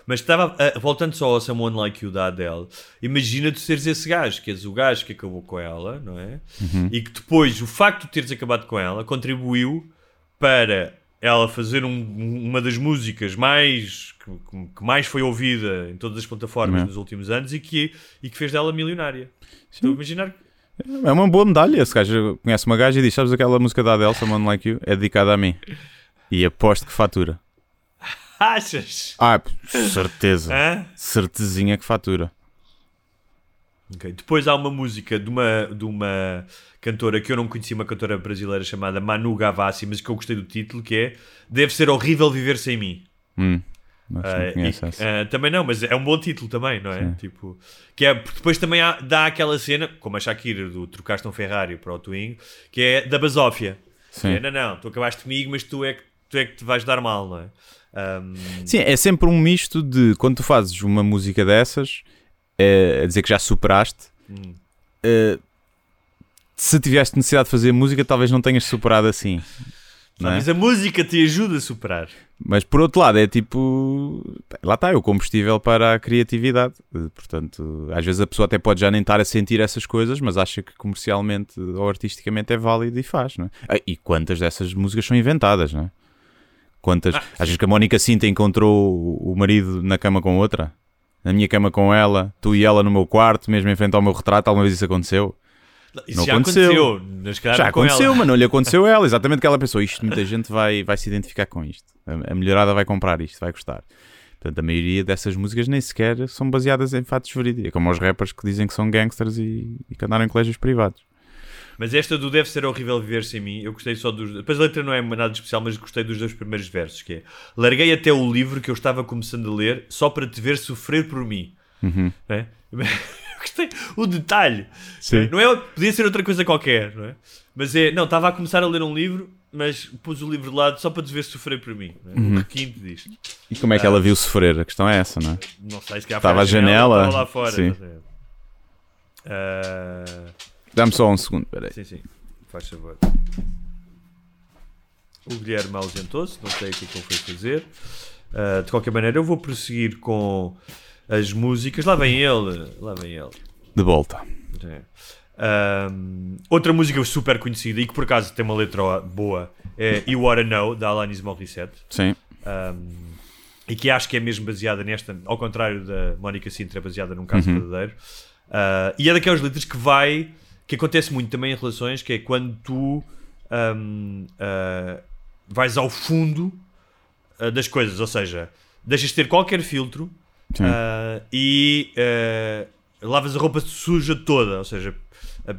Mas estava, ah, voltando só ao Someone Like You da Adele, imagina tu seres esse gajo, que és o gajo que acabou com ela, não é? Uhum. E que depois o facto de teres acabado com ela contribuiu para ela fazer um- uma das músicas mais que, que mais foi ouvida em todas as plataformas Não. nos últimos anos e que, e que fez dela milionária. Estou a imaginar É uma boa medalha. Esse gajo conhece uma gaja e diz: Sabes aquela música da Adele, Someone Like You? É dedicada a mim. E aposto que fatura. *laughs* Achas? Ah, certeza. Hã? Certezinha que fatura. Ok. Depois há uma música de uma, de uma cantora que eu não conhecia, uma cantora brasileira chamada Manu Gavassi, mas que eu gostei do título, que é Deve ser horrível viver sem mim. Hum, não e- ah, também não, mas é um bom título também, não é? Sim. Tipo, que é depois também há- dá aquela cena, como a Shakira do trocaste um Ferrari para o Twingo, que é da basófia. Sim. é, não, não, tu acabaste comigo, mas tu é que, tu é que te vais dar mal, não é? Ahm, Sim, é sempre um misto de quando tu fazes uma música dessas, é, a dizer que já superaste. Hum. é, se tiveste necessidade de fazer música, talvez não tenhas superado assim. não é? Mas a música te ajuda a superar. Mas por outro lado, é tipo. Lá está, é o combustível para a criatividade. Portanto, às vezes a pessoa até pode já nem estar a sentir essas coisas, mas acha que comercialmente ou artisticamente é válido e faz, não é? Ah, E quantas dessas músicas são inventadas, não é? Quantas. Ah, achas que a Mónica Cinta encontrou o marido na cama com outra? Na minha cama com ela, tu e ela no meu quarto, mesmo em frente ao meu retrato. Alguma vez isso aconteceu? Isso Não já aconteceu. aconteceu. Já aconteceu, ela. mas não lhe aconteceu ela. *laughs* Exatamente que ela pensou: isto muita gente vai, vai se identificar com isto. A, a melhorada vai comprar isto, vai gostar. Portanto, a maioria dessas músicas nem sequer são baseadas em fatos verídicos. É como os rappers que dizem que são gangsters e, e que andaram em colégios privados. Mas esta do Deve Ser Horrível Viver Sem Mim, eu gostei só dos. Depois a letra não é nada especial, mas gostei dos dois primeiros versos: que é Larguei até o livro que eu estava começando a ler só para te ver sofrer por mim. Uhum. É? *laughs* Gostei. O detalhe. Sim. Não é? Podia ser outra coisa qualquer, não é? Mas é. Não, estava a começar a ler um livro, mas pus o livro de lado só para te ver sofrer por mim. é? Uhum. O requinte disto. E como é que ela viu sofrer? A questão é essa, não é? Não sei se calhar Estava à janela, estava lá fora. sim. Ah, Dá-me só um segundo, peraí. Sim, sim, faz favor. O Guilherme ausentou-se, não sei o que é ele foi fazer. Ah, de qualquer maneira, eu vou prosseguir com as músicas. Lá vem ele, lá vem ele. De volta. É. Ahm, outra música super conhecida e que por acaso tem uma letra boa é You Wanna Know, da Alanis Morissette. Sim. Um, e que acho que é mesmo baseada nesta, ao contrário da Mónica Sintra, baseada num caso Uhum. verdadeiro. Uh, e é daquelas letras que vai, que acontece muito também em relações, que é quando tu um, uh, vais ao fundo uh, das coisas, ou seja, deixas de ter qualquer filtro uh, e lavas a roupa suja toda, ou seja,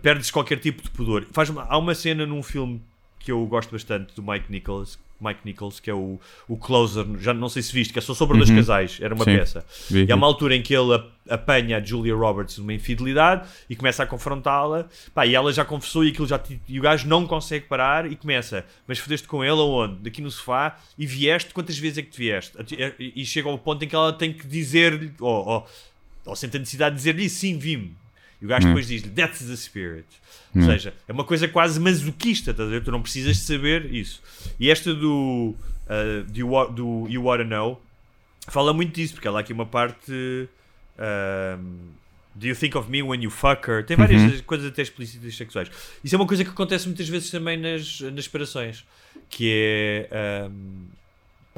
perdes qualquer tipo de pudor. Faz uma- há uma cena num filme que eu gosto bastante do Mike Nichols, Mike Nichols, que é o, o Closer, já não sei se viste, que é só sobre dois Uhum. casais, era uma Sim. peça. Vi, E há vi. uma altura em que ele ap- apanha a Julia Roberts numa infidelidade e começa a confrontá-la, e ela já confessou e aquilo já te- e o gajo não consegue parar e começa, mas fodeste com ele aonde? Daqui no sofá e vieste, quantas vezes é que te vieste? E, chega ao ponto em que ela tem que dizer-lhe, ou, ou, ou sente a necessidade de dizer-lhe, sim, vi-me. E o gajo Hum. depois diz-lhe, that's the spirit. Ou seja, é uma coisa quase masoquista, estás a ver? Tu não precisas de saber isso. E esta do, uh, do, do You Wanna Know fala muito disso, porque ela há aqui uma parte. um, Do you think of me when you fuck her? Tem várias Uhum. coisas até explícitas sexuais. Isso é uma coisa que acontece muitas vezes também nas, nas separações, que é. Um,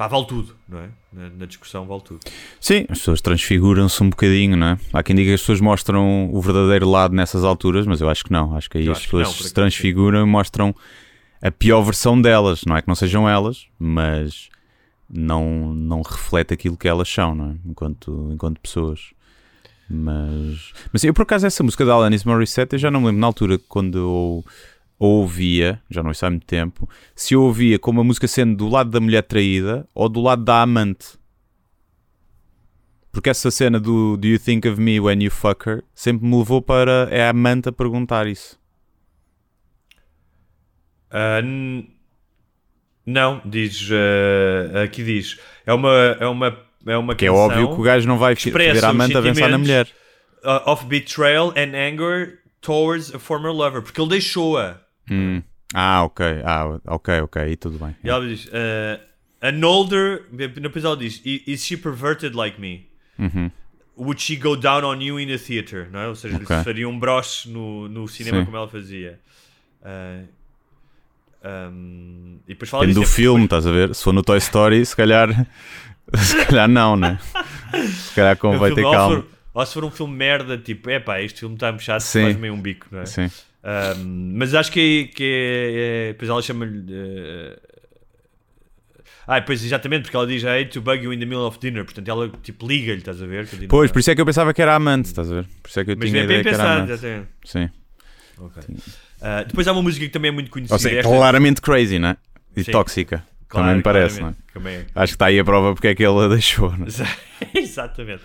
pá, vale tudo, não é? Na, na discussão vale tudo. Sim, as pessoas transfiguram-se um bocadinho, não é? Há quem diga que as pessoas mostram o verdadeiro lado nessas alturas, mas eu acho que não. Acho que aí Eu as pessoas não, se transfiguram e mostram a pior versão delas. Não é que não sejam elas, mas não, não reflete aquilo que elas são, não é? Enquanto, enquanto pessoas. Mas, mas eu por acaso essa música da Alanis Morissette eu já não me lembro na altura quando eu ouvia, já não isso há muito tempo, se eu ouvia como a música sendo do lado da mulher traída ou do lado da amante. Porque essa cena do Do you think of me when you fuck her sempre me levou para é a amante a perguntar isso. N- não, diz. ah, aqui diz. É uma. É uma, é uma Que é óbvio que o gajo não vai ver a amante a pensar na mulher. ah, of betrayal and anger towards a former lover. Porque ele deixou-a. Hum. Ah, ok. Ah, ok, ok. Aí tudo bem. E ela diz: uh, An older. Depois ela diz: "I- Is she perverted like me? Uhum. Would she go down on you in a theater? Não é? Ou seja, Ok. faria um broche no, no cinema Sim. como ela fazia. Uh, um, e depois fala Depende do disso, é filme, estás a ver? Se for no Toy Story, se calhar. *laughs* Se calhar não, né? Se calhar convém filme- ter ou se calma. for- Ou se for um filme merda, tipo, é pá, este filme está-me chato, Sim. faz meio um bico, não é? Sim. Um, mas acho que, é- que é, é- Depois ela chama-lhe. eh, ah, pois exatamente, porque ela diz I hate to bug you in the middle of dinner. Portanto, ela tipo liga-lhe, estás a ver? Continua. Pois, por isso é que eu pensava que era amante, estás a ver? Por isso é que eu Mas tinha a bem, ideia bem que era pensado, amante. exatamente. Sim. Ok. Ah, depois há uma música que também é muito conhecida. Ou seja, esta- claramente crazy, né? E Sim. tóxica. Claro, também me parece, não é? também é. Acho que está aí a prova porque é que ele a *laughs* deixou, não é? *laughs* Exatamente.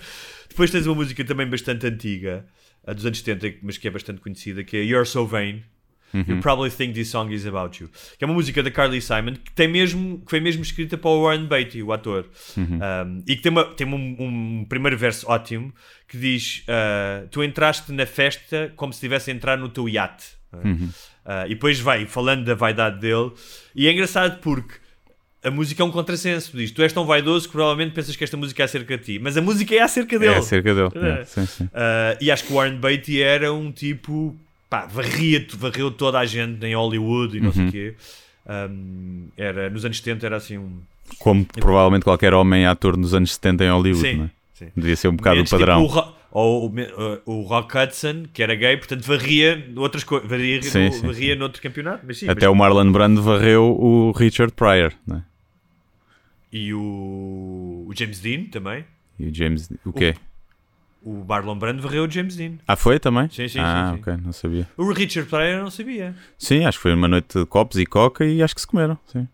Depois tens uma música também bastante antiga, a dos anos 70, mas que é bastante conhecida, que é You're So Vain. Uhum. You probably think this song is about you. Que é uma música da Carly Simon que, tem mesmo, que foi mesmo escrita para o Warren Beatty, o ator. Uhum. Um, e que tem, uma, tem um, um primeiro verso ótimo que diz: uh, Tu entraste na festa como se estivesse a entrar no teu iate. Uhum. Uh, e depois vai falando da vaidade dele. E é engraçado porque a música é um contrassenso. Diz: Tu és tão vaidoso que provavelmente pensas que esta música é acerca de ti, mas a música é acerca dele. É acerca dele. É. É, sim, sim. Uh, e acho que o Warren Beatty era um tipo, pá, varria, varreu toda a gente em Hollywood e não Uhum. sei o quê. Um, era, nos anos 70 era assim um. Como provavelmente qualquer homem ator nos anos 70 em Hollywood, Sim, não é? sim. Devia ser um bocado o Momentos tipo padrão. o, ou o, uh, o Rock Hudson, que era gay, portanto varria outras coisas, varria, Sim, no, sim, varria noutro campeonato. Mas sim, Até mas- o Marlon Brando varreu o Richard Pryor, né? E o, o James Dean também. E o James. O quê? O Marlon Brando varreu o James Dean. Ah, foi também? Sim, sim, Ah, sim, sim. ok, não sabia. O Richard Pryor não sabia. Sim, acho que foi uma noite de copos e coca e acho que se comeram, sim.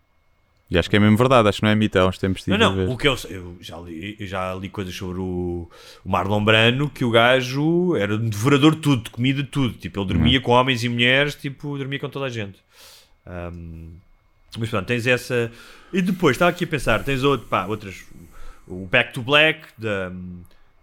E acho que é mesmo verdade, acho que não é mito, há uns tempos Não, tive não, o que eu, eu já li, eu já li coisas sobre o, o Marlon Brando, que o gajo era um devorador de tudo, de comida de tudo. Tipo, ele Uhum. dormia com homens e mulheres, tipo, dormia com toda a gente. Ahm, mas pronto, tens essa. E depois, estava aqui a pensar, tens outro, pá, outras. O Back to Black, da,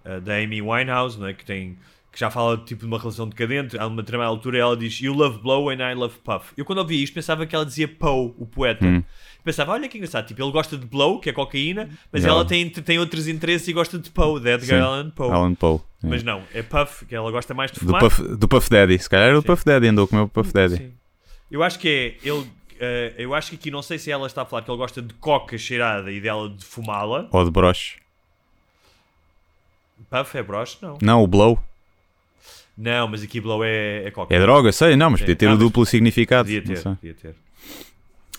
eh, da Amy Winehouse, não é? que, tem, que já fala tipo, de uma relação decadente. Há uma determinada altura ela diz You love Blow and I love Puff. Eu quando ouvi isto pensava que ela dizia Poe, o poeta. Hum. Pensava, olha que engraçado, tipo, ele gosta de Blow, que é cocaína, mas E ela tem, tem outros interesses e gosta de Poe, de Edgar Sim. Allan Poe. Alan Poe. é. Mas não, é Puff, que ela gosta mais de Do fumar. Puff, do Puff Daddy, se calhar era o Puff Daddy, andou a comer o Puff Daddy. Sim. Eu acho que é ele. eh, eu acho que aqui não sei se ela está a falar que ele gosta de coca cheirada e dela de fumá-la. Ou de broche. Puff é broche? Não. Não, o Blow. Não, mas aqui Blow é, é coca. É droga, sei, não, mas Sim. podia ter Ah, o duplo significado. Podia não ter, podia ter.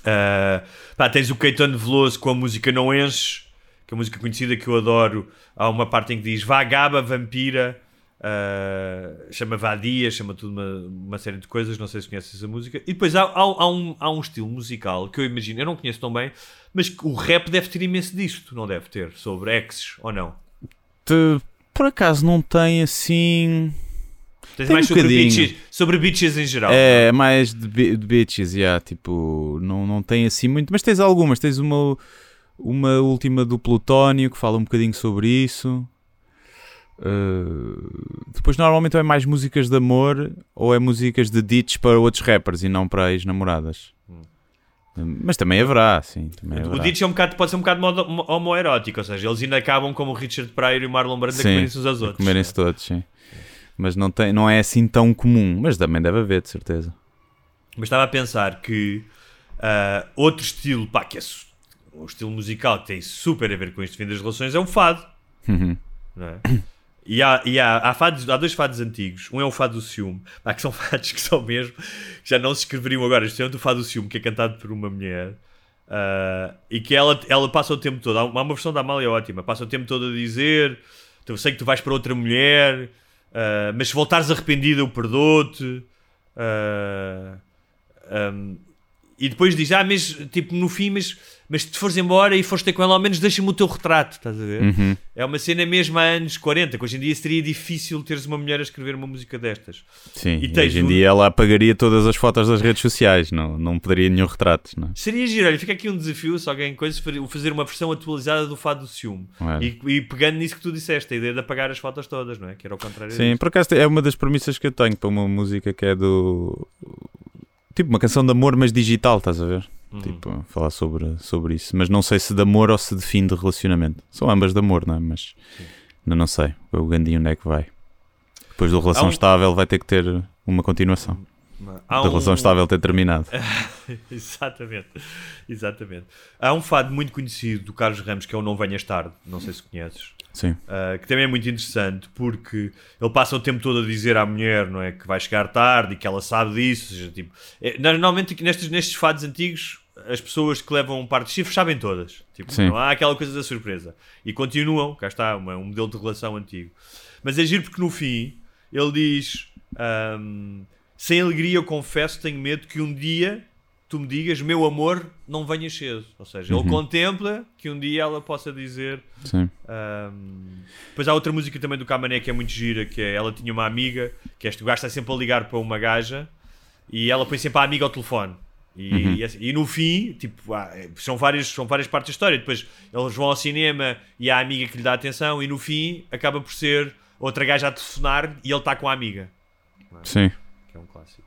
Ah, pá, tens o Caetano Veloso com a música Não Enches, que é uma música conhecida que eu adoro. Há uma parte em que diz Vagaba, Vampira, ah, chama Vadia, chama tudo uma, uma série de coisas. Não sei se conheces essa música. E depois há, há, há um, há um estilo musical que eu imagino, eu não conheço tão bem, mas que o rap deve ter imenso disto, não deve ter? Sobre exes ou não? Te- por acaso não tem assim. Tens Tem mais um sobre bocadinho. bitches, sobre em geral. É, mais de, bi- de bitches, yeah, tipo, não, não tem assim muito, mas tens algumas, tens uma, uma última do Plutónio que fala um bocadinho sobre isso. Uh, depois normalmente ou é mais músicas de amor ou é músicas de ditch para outros rappers e não para ex-namoradas. Mas também haverá, sim. Também O haverá. Ditch é um bocado, pode ser um bocado homoerótico, ou seja, eles ainda acabam como o Richard Pryor e o Marlon Brando a comerem-se uns aos a outros. comerem-se todos, sim. Mas não, tem, não é assim tão comum, mas também deve haver, de certeza. Mas estava a pensar que ah, outro estilo, pá, que é um estilo musical que tem super a ver com este fim das relações é o fado. Uhum. É? E, há, e há, há, fados, há dois fados antigos. Um é o fado do ciúme, pá, que são *laughs* fados que são mesmo, que já não se escreveriam agora. Especialmente o fado do ciúme, que é cantado por uma mulher. ah, e que ela, ela passa o tempo todo. Há uma há uma versão da Amália ótima. Passa o tempo todo a dizer: "Então, Eu sei que tu vais para outra mulher, ah, mas se voltares arrependida, eu perdoo-te. Ah, um, e depois diz: Ah, mas tipo no fim, mas, mas se te fores embora e fores ter com ela, ao menos deixa-me o teu retrato. Estás a ver? Uhum. É uma cena mesmo há anos 40, que hoje em dia seria difícil teres uma mulher a escrever uma música destas. Sim, E hoje em um- dia ela apagaria todas as fotos das redes sociais, não, não poderia nenhum retrato. Não. é? Seria giro, olha, fica aqui um desafio se alguém coisa fa- fazer uma versão atualizada do Fado do Ciúme. Olha. E, e pegando nisso que tu disseste, a ideia de apagar as fotos todas, não é? Que era o contrário Sim, disto. por acaso é uma das premissas que eu tenho para uma música que é do. Tipo, uma canção de amor, mas digital, estás a ver? Uhum. Tipo, falar sobre, sobre isso. Mas não sei se de amor ou se de fim de relacionamento. São ambas de amor, não é? Mas ainda não sei. O Gandhi onde é que vai? Depois do relação um- estável vai ter que ter uma continuação. Há da relação um- estável ter terminado. *laughs* exatamente, exatamente. Há um fado muito conhecido do Carlos Ramos que é o Não Venhas Tarde, não sei se conheces. Uh, que também é muito interessante porque ele passa o tempo todo a dizer à mulher não é, que vai chegar tarde e que ela sabe disso. seja, tipo, é, normalmente nestes, nestes fados antigos as pessoas que levam um par de chifres sabem todas. Tipo, Sim. não há aquela coisa da surpresa. E continuam, cá está, uma- um modelo de relação antigo. Mas é giro porque no fim ele diz: um, Sem alegria eu confesso, tenho medo que um dia tu me digas, meu amor, não venhas cedo. Ou seja, ele Uhum. contempla que um dia ela possa dizer. Sim. Um, depois há outra música também do Camané que é muito gira, que é Ela tinha uma amiga, que este gajo está sempre a ligar para uma gaja e ela põe sempre a amiga ao telefone. E, Uhum. e assim- e no fim, tipo, há- são, várias, são várias partes da história. Depois eles vão ao cinema e há a amiga que lhe dá atenção, e no fim acaba por ser outra gaja a telefonar e ele está com a amiga. Sim. Que é um clássico.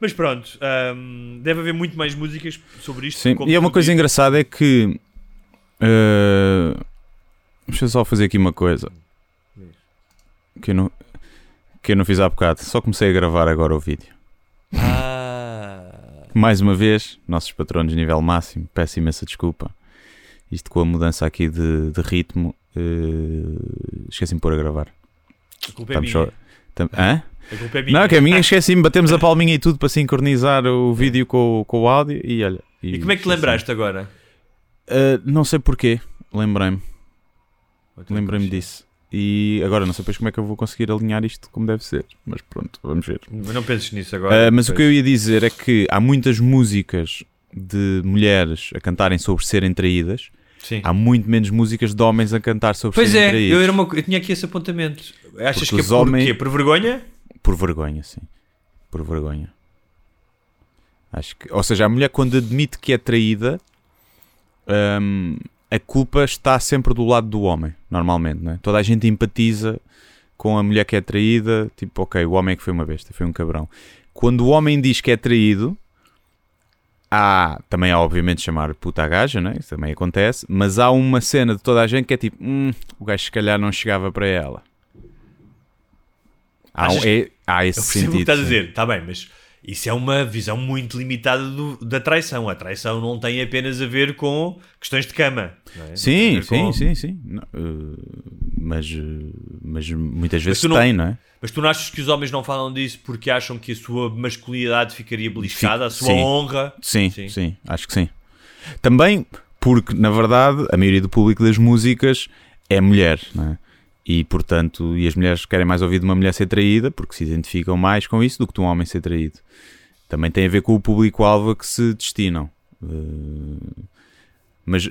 Mas pronto, um, deve haver muito mais músicas sobre isto. Sim, e é uma coisa engraçada é que. Uh, deixa eu só fazer aqui uma coisa que eu, não, que eu não fiz há bocado. Só comecei a gravar agora o vídeo. Ah, Mais uma vez, nossos patronos nível máximo, peço imensa desculpa. Isto com a mudança aqui de, de ritmo, eh, esqueci-me de pôr a gravar. A culpa é Estamos minha. só. tam- Hã? A culpa é minha. Não, que a minha esqueci-me, batemos a palminha e tudo para sincronizar o vídeo com, o- com o áudio e olha. E como é que te lembraste agora? Ah, não sei porquê, lembrei-me, lembrei-me disso. E agora não sei depois como é que eu vou conseguir alinhar isto como deve ser, mas pronto, vamos ver. Mas não penses nisso agora. Ah, mas o que eu depois. ia dizer é que há muitas músicas de mulheres a cantarem sobre serem traídas, Sim. há muito menos músicas de homens a cantar sobre Pois serem é, traídos. era uma, eu tinha aqui esse apontamento. Achas Porque que é por homens- quê? Por vergonha? Por vergonha, sim. Por vergonha. Acho que, ou seja, a mulher quando admite que é traída, hum, a culpa está sempre do lado do homem, normalmente, não é? Toda a gente empatiza com a mulher que é traída, tipo, ok, o homem é que foi uma besta, foi um cabrão. Quando o homem diz que é traído, há, também há obviamente chamar puta a gaja, não é? Isso também acontece, mas há uma cena de toda a gente que é tipo, hum, o gajo se calhar não chegava para ela. Há, um- é- há esse Eu percebo o sentido. que estás a sim. dizer, está bem, mas isso é uma visão muito limitada do- da traição. A traição não tem apenas a ver com questões de cama. é? Sim, sim, com- sim, sim. Não, uh, mas, uh, mas muitas vezes tu não- tem, não é? Mas tu não achas que os homens não falam disso porque acham que a sua masculinidade ficaria beliscada, a sua sim. honra? Sim, Sim. sim, acho que sim. Também porque, na verdade, a maioria do público das músicas é mulher, não é? E, portanto, e as mulheres querem mais ouvir de uma mulher ser traída porque se identificam mais com isso do que de um homem ser traído. Também tem a ver com o público-alvo a que se destinam. Uh, mas,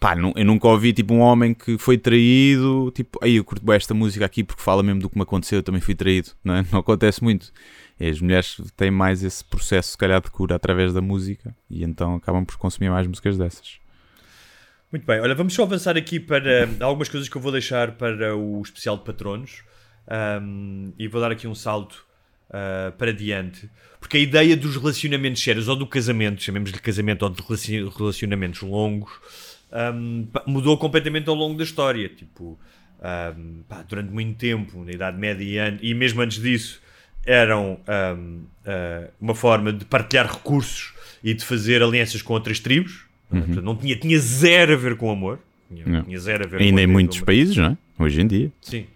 pá, eu nunca ouvi tipo um homem que foi traído, tipo, aí eu curto esta música aqui porque fala mesmo do que me aconteceu, eu também fui traído, não é? *laughs* Não acontece muito. As mulheres têm mais esse processo, se calhar, de cura através da música e então acabam por consumir mais músicas dessas. Muito bem, olha, vamos só avançar aqui para algumas coisas que eu vou deixar para o especial de patronos Ahm, e vou dar aqui um salto ah, para diante, porque a ideia dos relacionamentos sérios ou do casamento, chamemos-lhe casamento ou de relaci- relacionamentos longos, pá, mudou completamente ao longo da história. Tipo, ahm, pá, durante muito tempo, na Idade Média e, mesmo antes disso, eram ah, uma forma de partilhar recursos e de fazer alianças com outras tribos. Não? Portanto, não tinha, tinha zero a ver com amor. Tinha, tinha zero a ver com Ainda em amor, muitos com países, não é? Hoje em dia. Sim.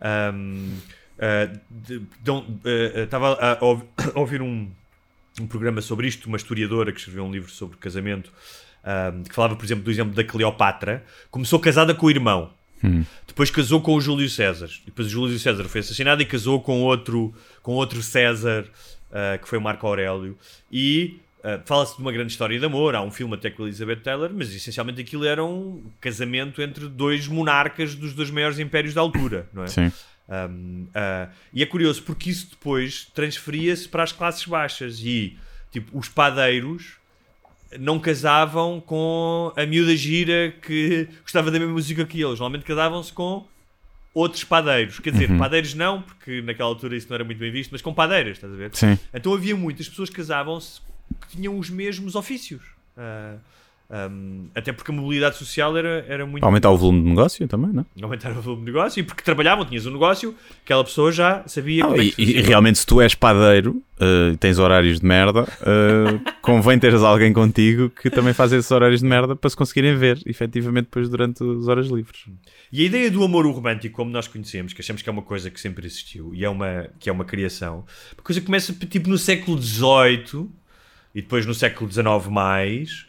Ahm, ah, de- dão- ah, Estava a, a ouvi- a *coughs* ouvir um, um programa sobre isto, uma historiadora que escreveu um livro sobre casamento, ahm, que falava, por exemplo, do exemplo da Cleopatra. Começou casada com o irmão. Depois casou com o Júlio César. Depois o Júlio César foi assassinado e casou com outro, com outro César, ah, que foi o Marco Aurélio. E ah, fala-se de uma grande história de amor. Há um filme até com Elizabeth Taylor, mas essencialmente aquilo era um casamento entre dois monarcas dos dois maiores impérios da altura, não é? Sim. Um, ah, e é curioso porque isso depois transferia-se para as classes baixas e tipo, os padeiros não casavam com a miúda gira que gostava da mesma música que eles. Normalmente casavam-se com outros padeiros. Quer dizer, padeiros não, porque naquela altura isso não era muito bem visto, mas com padeiras, estás a ver? Sim. Então havia muitas pessoas que casavam-se tinham os mesmos ofícios. Ah, um, até porque a mobilidade social era, era muito Para aumentar o volume de negócio também, não é? aumentar o volume de negócio e porque trabalhavam, tinhas um negócio, aquela pessoa já sabia Não, como é e, que e realmente, se tu és padeiro eh, e tens horários de merda, eh, *laughs* convém teres alguém contigo que também faz esses horários de merda para se conseguirem ver, efetivamente, depois durante as horas livres. E a ideia do amor romântico, como nós conhecemos, que achamos que é uma coisa que sempre existiu e é uma, que é uma criação, uma coisa que começa tipo no século XVIII e depois no século XIX mais.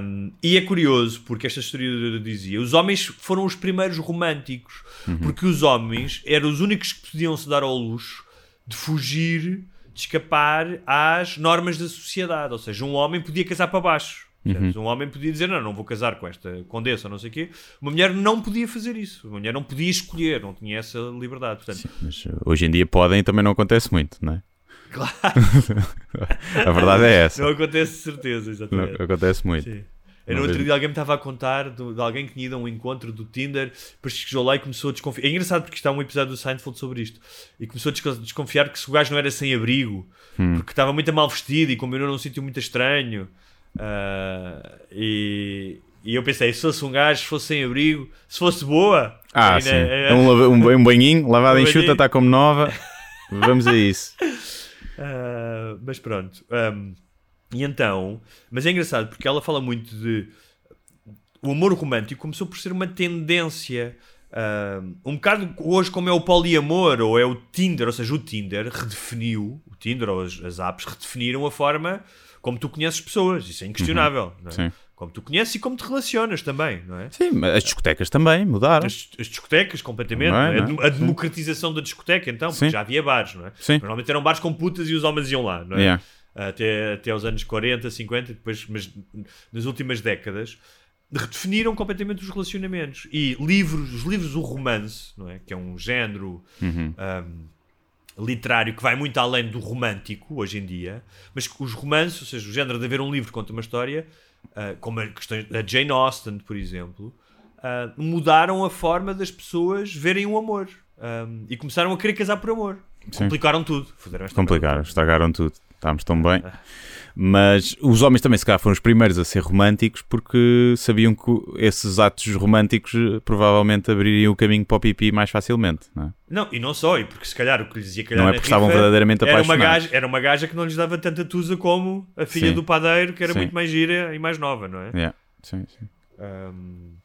um, e é curioso porque esta historiadora dizia: os homens foram os primeiros românticos, porque os homens eram os únicos que podiam se dar ao luxo de fugir, de escapar às normas da sociedade. Ou seja, um homem podia casar para baixo. percebes? Um homem podia dizer: Não, não vou casar com esta condessa, não sei o quê. Uma mulher não podia fazer isso. Uma mulher não podia escolher, não tinha essa liberdade. Portanto, Mas eh, hoje em dia podem e também não acontece muito, não é? *laughs* Claro. a verdade é essa. não acontece de certeza, Não exatamente. acontece muito. Sim. Eu, no outro dia alguém me estava a contar de, de alguém que tinha ido a um encontro do Tinder, depois chegou lá e começou a desconfiar. É engraçado porque está um episódio do Seinfeld sobre isto. E começou a desco- desconfiar que se o gajo não era sem abrigo, Hum. porque estava muito mal vestido e combinou num sítio muito estranho. Ah, e, e eu pensei, se fosse um gajo, se fosse sem abrigo, se fosse boa. Ah, ainda- sim. é- Um, um, banhinho, lavada Um em chuta, está como nova. *laughs* Vamos a isso. Ah, mas pronto. Ahm, e então, mas é engraçado porque ela fala muito de o amor romântico começou por ser uma tendência. ah, um bocado hoje, como é o poliamor ou é o Tinder, ou seja, o Tinder redefiniu, o Tinder ou as, as apps redefiniram a forma como tu conheces pessoas, isso é inquestionável. não é? Sim. Como tu conheces e como te relacionas também, não é? Sim, mas as discotecas também mudaram. As, as discotecas, completamente. Não é, não é? é? A, a democratização da discoteca, então, porque Sim. já havia bares, não é? Sim. Normalmente eram bares com putas e os homens iam lá, não é? Yeah. Até, até aos anos 40, 50, depois, mas nas últimas décadas redefiniram completamente os relacionamentos. E livros, os livros do romance, não é? Que é um género Uhum. um, literário que vai muito além do romântico hoje em dia, mas que os romances, ou seja, o género de haver um livro que conta uma história, ah, como a, questão, a Jane Austen, por exemplo, ah, mudaram a forma das pessoas verem o amor. Um, e começaram a querer casar por amor. Sim. Complicaram tudo. Complicaram, estragaram tudo. Estávamos tão bem. *laughs* Mas os homens também, se calhar, foram os primeiros a ser românticos porque sabiam que esses atos românticos eh, provavelmente abririam o caminho para o pipi mais facilmente. Não, é? Não, e não só, e porque se calhar o que lhes ia calhar Não é porque estavam verdadeiramente era uma, apaixonados. gaja, era uma gaja que não lhes dava tanta tusa como a filha Sim. do padeiro, que era Sim. muito mais gira e mais nova, não é? Yeah. Sim, sim. Um,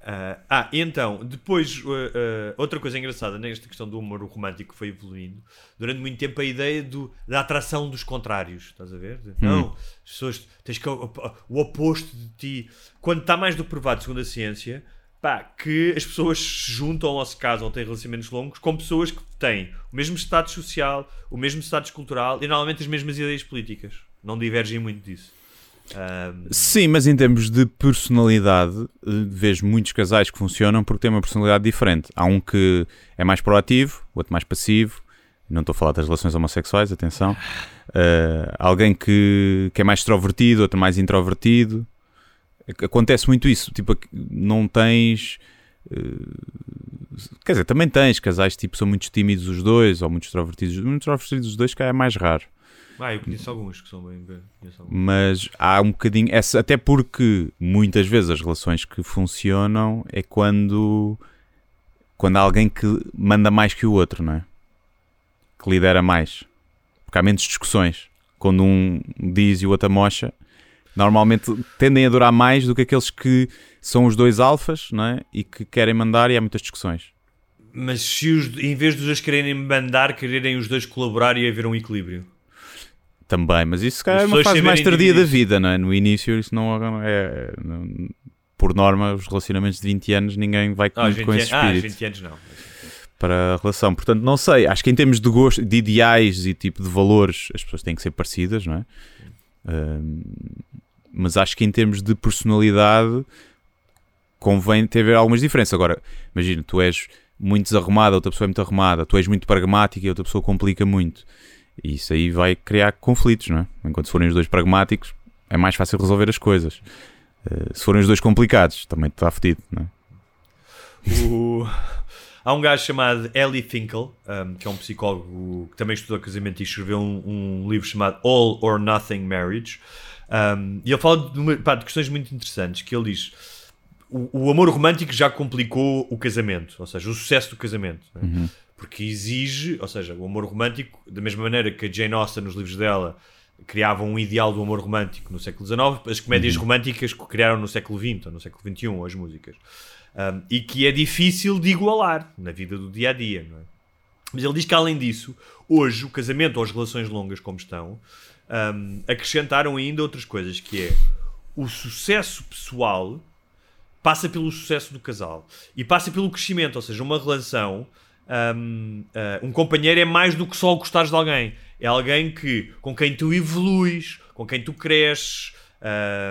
ah, ah, e então, depois, uh, uh, outra coisa engraçada nesta questão do humor romântico que foi evoluindo, durante muito tempo a ideia do, da atração dos contrários, estás a ver? De, Não, as pessoas, tens que o, o oposto de ti. Quando está mais do provado, segundo a ciência, pá, que as pessoas se juntam ou se casam, têm relacionamentos longos, com pessoas que têm o mesmo status social, o mesmo status cultural e normalmente as mesmas ideias políticas. Não divergem muito disso. Sim, mas em termos de personalidade, eh, vejo muitos casais que funcionam porque têm uma personalidade diferente. Há um que é mais proativo, outro mais passivo. Não estou a falar das relações homossexuais, atenção. Eh, alguém que, que é mais extrovertido, outro mais introvertido. Ac- Acontece muito isso. Tipo, não tens. eh, quer dizer, também tens casais tipo são muito tímidos os dois, ou muito extrovertidos. Muito extrovertidos os dois, que é mais raro. Ah, eu conheço alguns que são bem. Mas há um bocadinho. Essa, até porque muitas vezes as relações que funcionam é quando. Quando há alguém que manda mais que o outro, não é? Que lidera mais. Porque há menos discussões. Quando um diz e o outro amocha, normalmente tendem a durar mais do que aqueles que são os dois alfas, não é? E que querem mandar e há muitas discussões. Mas se os, em vez dos dois quererem mandar, quererem os dois colaborar e haver um equilíbrio. Também, mas isso se calhar é uma fase mais tardia da vida, não é? No início isso não é... não- por norma, os relacionamentos de 20 anos ninguém vai Ah, os muito com 20, esse ah, espírito 20 anos não. para a relação. Portanto, não sei, acho que em termos de gosto, de ideais e tipo de valores, as pessoas têm que ser parecidas, não é? Ahm, mas acho que em termos de personalidade convém ter algumas diferenças. Agora, imagina, tu és muito desarrumada, outra pessoa é muito arrumada, tu és muito pragmática e outra pessoa complica muito. E isso aí vai criar conflitos, não é? Enquanto se forem os dois pragmáticos, é mais fácil resolver as coisas. Eh, se forem os dois complicados, também está fedido, não é? O- Há um gajo chamado Ellie Finkel, um, que é um psicólogo que também estudou casamento e escreveu um, um livro chamado All or Nothing Marriage. Um, e ele fala de, uma- pá, de questões muito interessantes, que ele diz o, o amor romântico já complicou o casamento, ou seja, o sucesso do casamento. né? Porque exige, ou seja, o amor romântico, da mesma maneira que a Jane Austen nos livros dela criava um ideal do amor romântico no século XIX, as comédias românticas que criaram no século XX ou no século XXI, as músicas. Um, e que é difícil de igualar na vida do dia a dia. Não é? Mas ele diz que, além disso, hoje o casamento ou as relações longas, como estão, um, acrescentaram ainda outras coisas, que é o sucesso pessoal passa pelo sucesso do casal e passa pelo crescimento, ou seja, uma relação, um, uh, um companheiro é mais do que só gostares de alguém, é alguém que com quem tu evoluis, com quem tu cresces,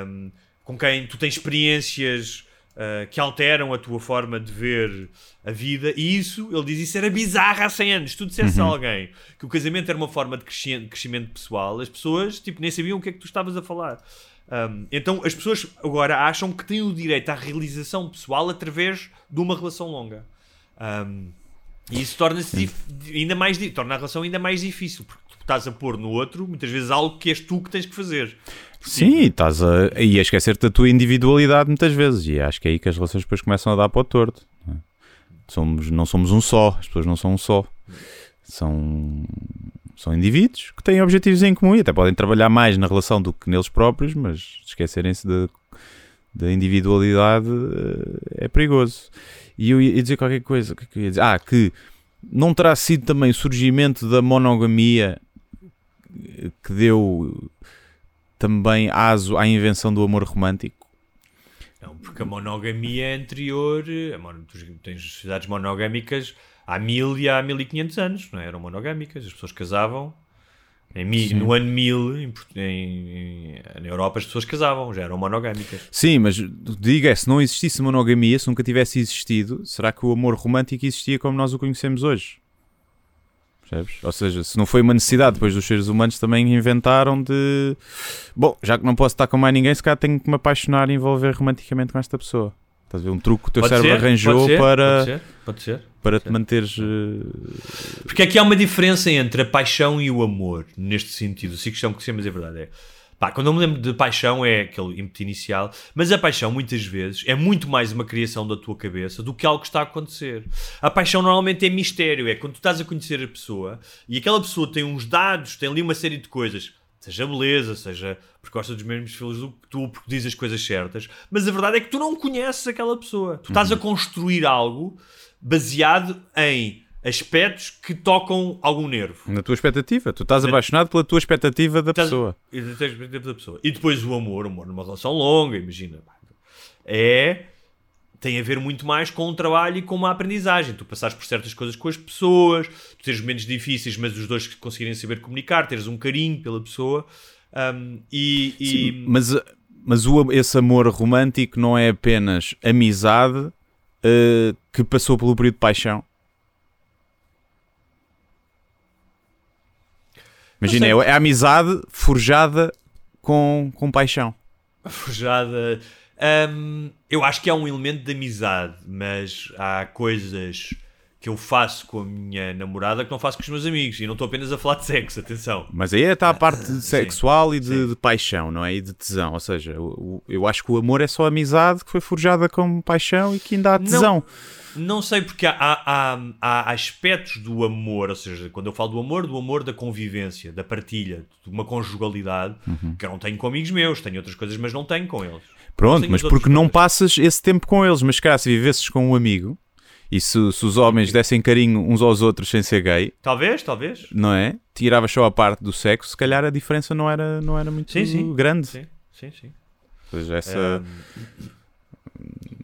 um, com quem tu tens experiências uh, que alteram a tua forma de ver a vida, e isso, ele diz, isso era bizarro há 100 anos. Se tu dissesse a alguém que o casamento era uma forma de crescimento pessoal, as pessoas tipo, nem sabiam o que é que tu estavas a falar. Um, então as pessoas agora acham que têm o direito à realização pessoal através de uma relação longa. Um, e isso torna-se ainda mais torna a relação ainda mais difícil, porque tu estás a pôr no outro muitas vezes algo que és tu que tens que fazer. Sim, estás a, e a esquecer-te da tua individualidade muitas vezes. E acho que é aí que as relações depois começam a dar para o torto. não é? Somos, não somos um só, as pessoas não são um só. São, são indivíduos que têm objetivos em comum e até podem trabalhar mais na relação do que neles próprios, mas esquecerem-se da individualidade eh, é perigoso. E eu ia dizer qualquer coisa. Que é dizer? Ah, que não terá sido também o surgimento da monogamia que deu também aso à invenção do amor romântico? Não, porque a monogamia é anterior. A mon... Tens sociedades monogâmicas há mil e há mil e quinhentos anos, não é? Eram monogâmicas, as pessoas casavam. Em no ano 1000, em, em- na Europa, as pessoas casavam, já eram monogâmicas. Sim, mas diga, se não existisse monogamia, se nunca tivesse existido, será que o amor romântico existia como nós o conhecemos hoje? Percebes? Ou seja, se não foi uma necessidade, depois dos seres humanos também inventaram de. Bom, já que não posso estar com mais ninguém, se calhar tenho que me apaixonar e envolver romanticamente com esta pessoa. Estás a ver? Um truque que o teu Pode cérebro ser, arranjou pode ser, para, Pode ser, pode ser. para te manteres. eh, Porque aqui há uma diferença entre a paixão e o amor, neste sentido. Eu sei que mas é verdade. É. Pá, quando eu me lembro de paixão é aquele ímpeto inicial, mas a paixão muitas vezes é muito mais uma criação da tua cabeça do que algo que está a acontecer. A paixão normalmente é mistério, é quando tu estás a conhecer a pessoa e aquela pessoa tem uns dados, tem ali uma série de coisas, seja beleza, seja porque gosta dos mesmos filhos do que tu, porque diz as coisas certas, mas a verdade é que tu não conheces aquela pessoa. Tu estás a construir algo baseado em aspectos que tocam algum nervo. na tua expectativa. Tu estás apaixonado pela tua expectativa da Estás- pessoa. e expectativa da pessoa. E depois o amor, o amor numa relação longa, imagina. É. Tem a ver muito mais com o trabalho e com uma aprendizagem. Tu passares por certas coisas com as pessoas, tu teres momentos difíceis, mas os dois conseguirem saber comunicar, teres um carinho pela pessoa. Um, e, e- Sim, mas mas o, esse amor romântico não é apenas amizade eh, que passou pelo período de paixão. Imagina, é, é a amizade forjada com, com paixão. forjada. Hum, eu acho que há um elemento de amizade, mas há coisas que eu faço com a minha namorada que não faço com os meus amigos. E não estou apenas a falar de sexo, atenção. Mas aí está a parte sexual e de, de paixão, não é? E de tesão. Ou seja, o- eu acho que o amor é só amizade que foi forjada com paixão e que ainda há tesão. Não sei, porque há, há, há- há aspectos do amor, ou seja, quando eu falo do amor, do amor da convivência, da partilha, de uma conjugalidade, Uhum. que eu não tenho com amigos meus, tenho outras coisas, mas não tenho com eles. Pronto, mas porque não passas esse tempo com eles. Mas, cara, se vivesses com um amigo e se, se os homens dessem carinho uns aos outros sem ser gay, Talvez, talvez. não é? Tiravas só a parte do sexo, se calhar a diferença não era, não era muito Sim, sim. grande. Sim, sim, sim. Ou seja, essa.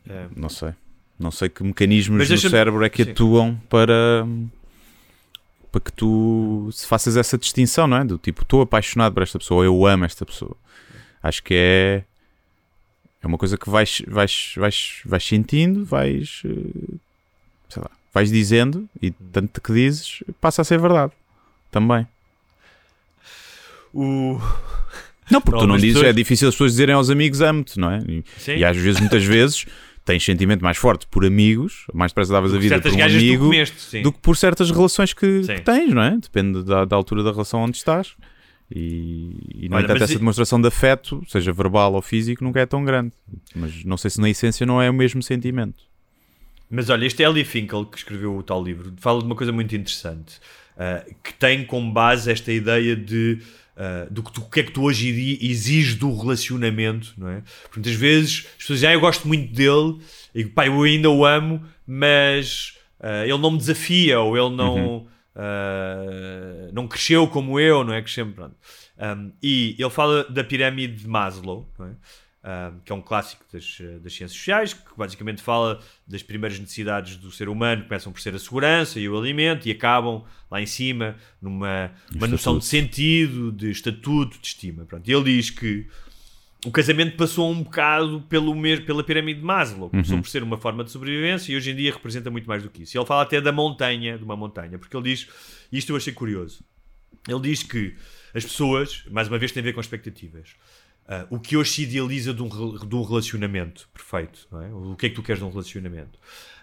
É. Não sei. Não sei que mecanismos deixa-me- cérebro é que Sim. atuam para. para que tu se faças essa distinção, não é? Do tipo, estou apaixonado por esta pessoa, eu amo esta pessoa. Acho que é. É uma coisa que vais, vais, vais, vais sentindo, vais. Sei lá, vais dizendo e tanto que dizes passa a ser verdade. Também. O... *laughs* Não, porque tu Não, dizes, pessoas- é difícil as pessoas dizerem aos amigos amo-te, não é? E, e às vezes, muitas vezes, *laughs* tens sentimento mais forte por amigos, mais depressa davas a vida por um amigo, comeste, do que por certas relações que, que tens, não é? Depende da, da altura da relação onde estás. E, e no Olha, entanto, essa e- demonstração de afeto, seja verbal ou físico, nunca é tão grande. Mas não sei se na essência não é o mesmo sentimento. Mas olha, este é Ellie Finkel, que escreveu o tal livro, fala de uma coisa muito interessante, ah, que tem como base esta ideia de ah, do que, tu, o que é que tu hoje exiges do relacionamento, não é? Porque muitas vezes as pessoas dizem, ah, eu gosto muito dele, e pá, eu ainda o amo, mas ah, ele não me desafia, ou ele não, ah, não cresceu como eu, não é? Crescemos, pronto. Um, e ele fala da pirâmide de Maslow, não é? Que é um clássico das, eh, das ciências sociais, que basicamente fala das primeiras necessidades do ser humano, que começam por ser a segurança e o alimento, e acabam lá em cima numa uma noção de sentido, de estatuto, de estima. Pronto. E ele diz que o casamento passou um bocado pelo mesmo, pela pirâmide de Maslow. Começou por ser uma forma de sobrevivência e hoje em dia representa muito mais do que isso. E ele fala até da montanha, de uma montanha, porque ele diz, e isto eu achei curioso, ele diz que as pessoas, mais uma vez, têm a ver com expectativas. Ah, o que hoje se idealiza de um, de um relacionamento perfeito, é? O que é que tu queres de um relacionamento?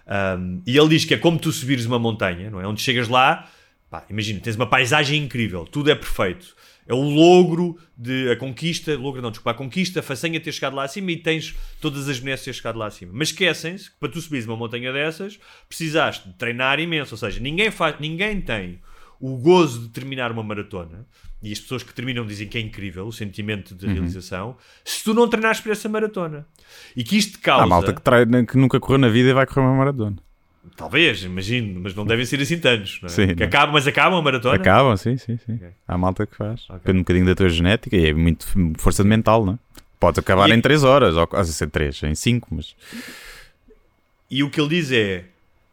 Ahm, e ele diz que é como tu subires uma montanha, não é? Onde chegas lá, pá, imagina, tens uma paisagem incrível, tudo é perfeito. É o logro de a conquista, logro não, desculpa, a conquista, a façanha de ter chegado lá acima e tens todas as benesses de ter chegado lá acima. Mas esquecem-se que para tu subires uma montanha dessas, precisaste de treinar imenso, ou seja, ninguém, faz, ninguém tem o gozo de terminar uma maratona e as pessoas que terminam dizem que é incrível o sentimento Uhum. de realização, se tu não treinares para essa maratona. E que isto causa. Há malta que, treina, que nunca correu na vida e vai correr uma maratona. Talvez, imagino, mas não devem ser assim tantos. Não é? Sim, que não. acabam, mas acabam a maratona. Acabam, sim, sim, sim. Há malta que faz. Depende um bocadinho da tua genética e é muito força de mental, não é? Pode acabar E- em 3 horas, ou quase ser 3, em 5, mas. E o que ele diz é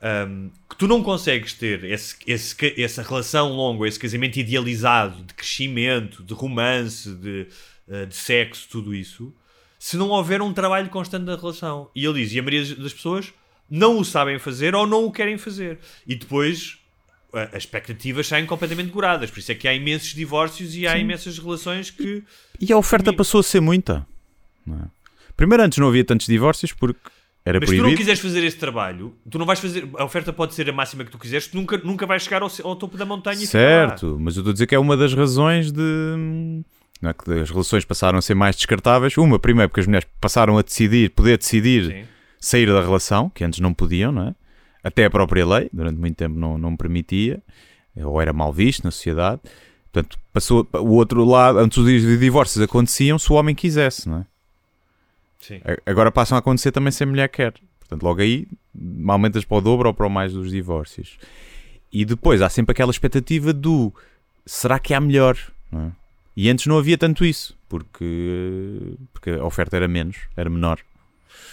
hum, que tu não consegues ter esse, esse essa relação longa, esse casamento idealizado de crescimento, de romance, de, eh, de sexo, tudo isso, se não houver um trabalho constante da relação. E ele diz, e a maioria das pessoas não o sabem fazer ou não o querem fazer. E depois as expectativas saem completamente goradas. Por isso é que há imensos divórcios e há Sim. imensas relações que... E a oferta passou a ser muita. é? Primeiro, antes não havia tantos divórcios porque era Mas se tu proibido. não quiseres fazer esse trabalho, tu não vais fazer. A oferta pode ser a máxima que tu quiseres, tu nunca, nunca vais chegar ao, ao topo da montanha. Certo, mas eu estou a dizer que é uma das razões de. não é, que as relações passaram a ser mais descartáveis. Uma, primeiro, porque as mulheres passaram a decidir, poder decidir Sim. sair da relação, que antes não podiam, não é? Até a própria lei, durante muito tempo não, não permitia, ou era mal visto na sociedade. Portanto, passou o outro lado, antes os divórcios aconteciam se o homem quisesse, não é? Sim. Agora passam a acontecer também se a mulher quer. Portanto, logo aí aumentas para o dobro ou para o mais dos divórcios. E depois há sempre aquela expectativa do será que há melhor? é? E antes não havia tanto isso, porque, porque a oferta era menos, era menor.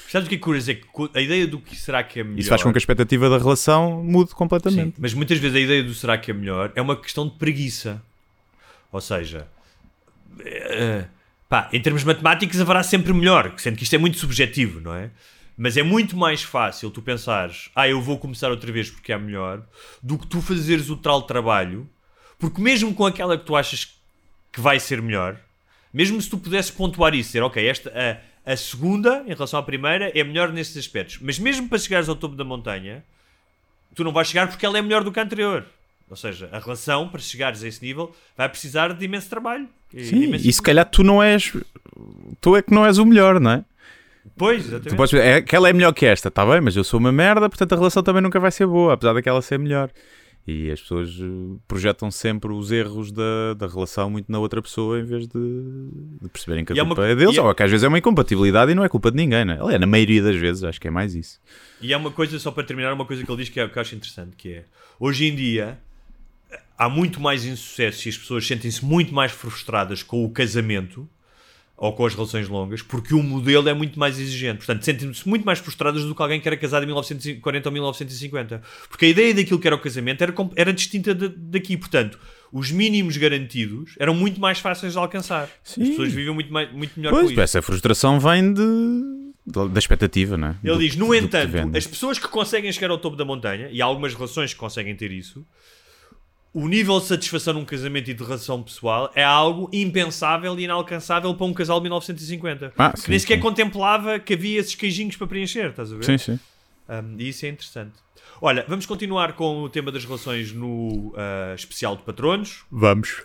Sabes o que é curioso? É que a ideia do que será que é melhor. Isso faz com que a expectativa da relação mude Sim, completamente. mas muitas vezes a ideia do será que é melhor é uma questão de preguiça. Ou seja, eh, pá, em termos matemáticos haverá sempre melhor, sendo que isto é muito subjetivo, não é? Mas é muito mais fácil tu pensares, ah, eu vou começar outra vez porque é melhor, do que tu fazeres o tal trabalho, porque mesmo com aquela que tu achas que vai ser melhor, mesmo se tu pudesses pontuar isso, dizer, ok, esta, a, a segunda em relação à primeira é melhor nesses aspectos, mas mesmo para chegares ao topo da montanha, tu não vais chegar porque ela é melhor do que a anterior. Ou seja, a relação, para chegares a esse nível, vai precisar de imenso trabalho. E Sim, imenso- e se calhar tu não és. Tu é que não és o melhor, não é? Pois, exatamente. Podes é, aquela é melhor que esta, está bem, mas eu sou uma merda, portanto a relação também nunca vai ser boa, apesar daquela ser melhor. E as pessoas eh, projetam sempre os erros da, da relação muito na outra pessoa em vez de, de perceberem que a E é culpa uma- é deles, é- ou que às vezes é uma incompatibilidade e não é culpa de ninguém, não é? Aliás, na maioria das vezes acho que é mais isso. E há uma coisa, só para terminar, uma coisa que ele diz que, é, que eu acho interessante, que é, hoje em dia, há muito mais insucesso e as pessoas sentem-se muito mais frustradas com o casamento ou com as relações longas, porque o modelo é muito mais exigente. Portanto, sentem-se muito mais frustradas do que alguém que era casado em 1940 ou 1950. Porque a ideia daquilo que era o casamento era, com- era distinta de- daqui. Portanto, os mínimos garantidos eram muito mais fáceis de alcançar. Sim. As pessoas vivem muito, mais, muito melhor com Pois, isso. essa frustração vem de, da- expectativa, não é? Ele Do- diz, no entanto, as pessoas que conseguem chegar ao topo da montanha, e há algumas relações que conseguem ter isso, o nível de satisfação num casamento e de relação pessoal é algo impensável e inalcançável para um casal de 1950. Ah, que sim, nem sequer sim. contemplava que havia esses queijinhos para preencher, estás a ver? Sim, sim. Um, e isso é interessante. Olha, vamos continuar com o tema das relações no ah, especial de patronos. Vamos.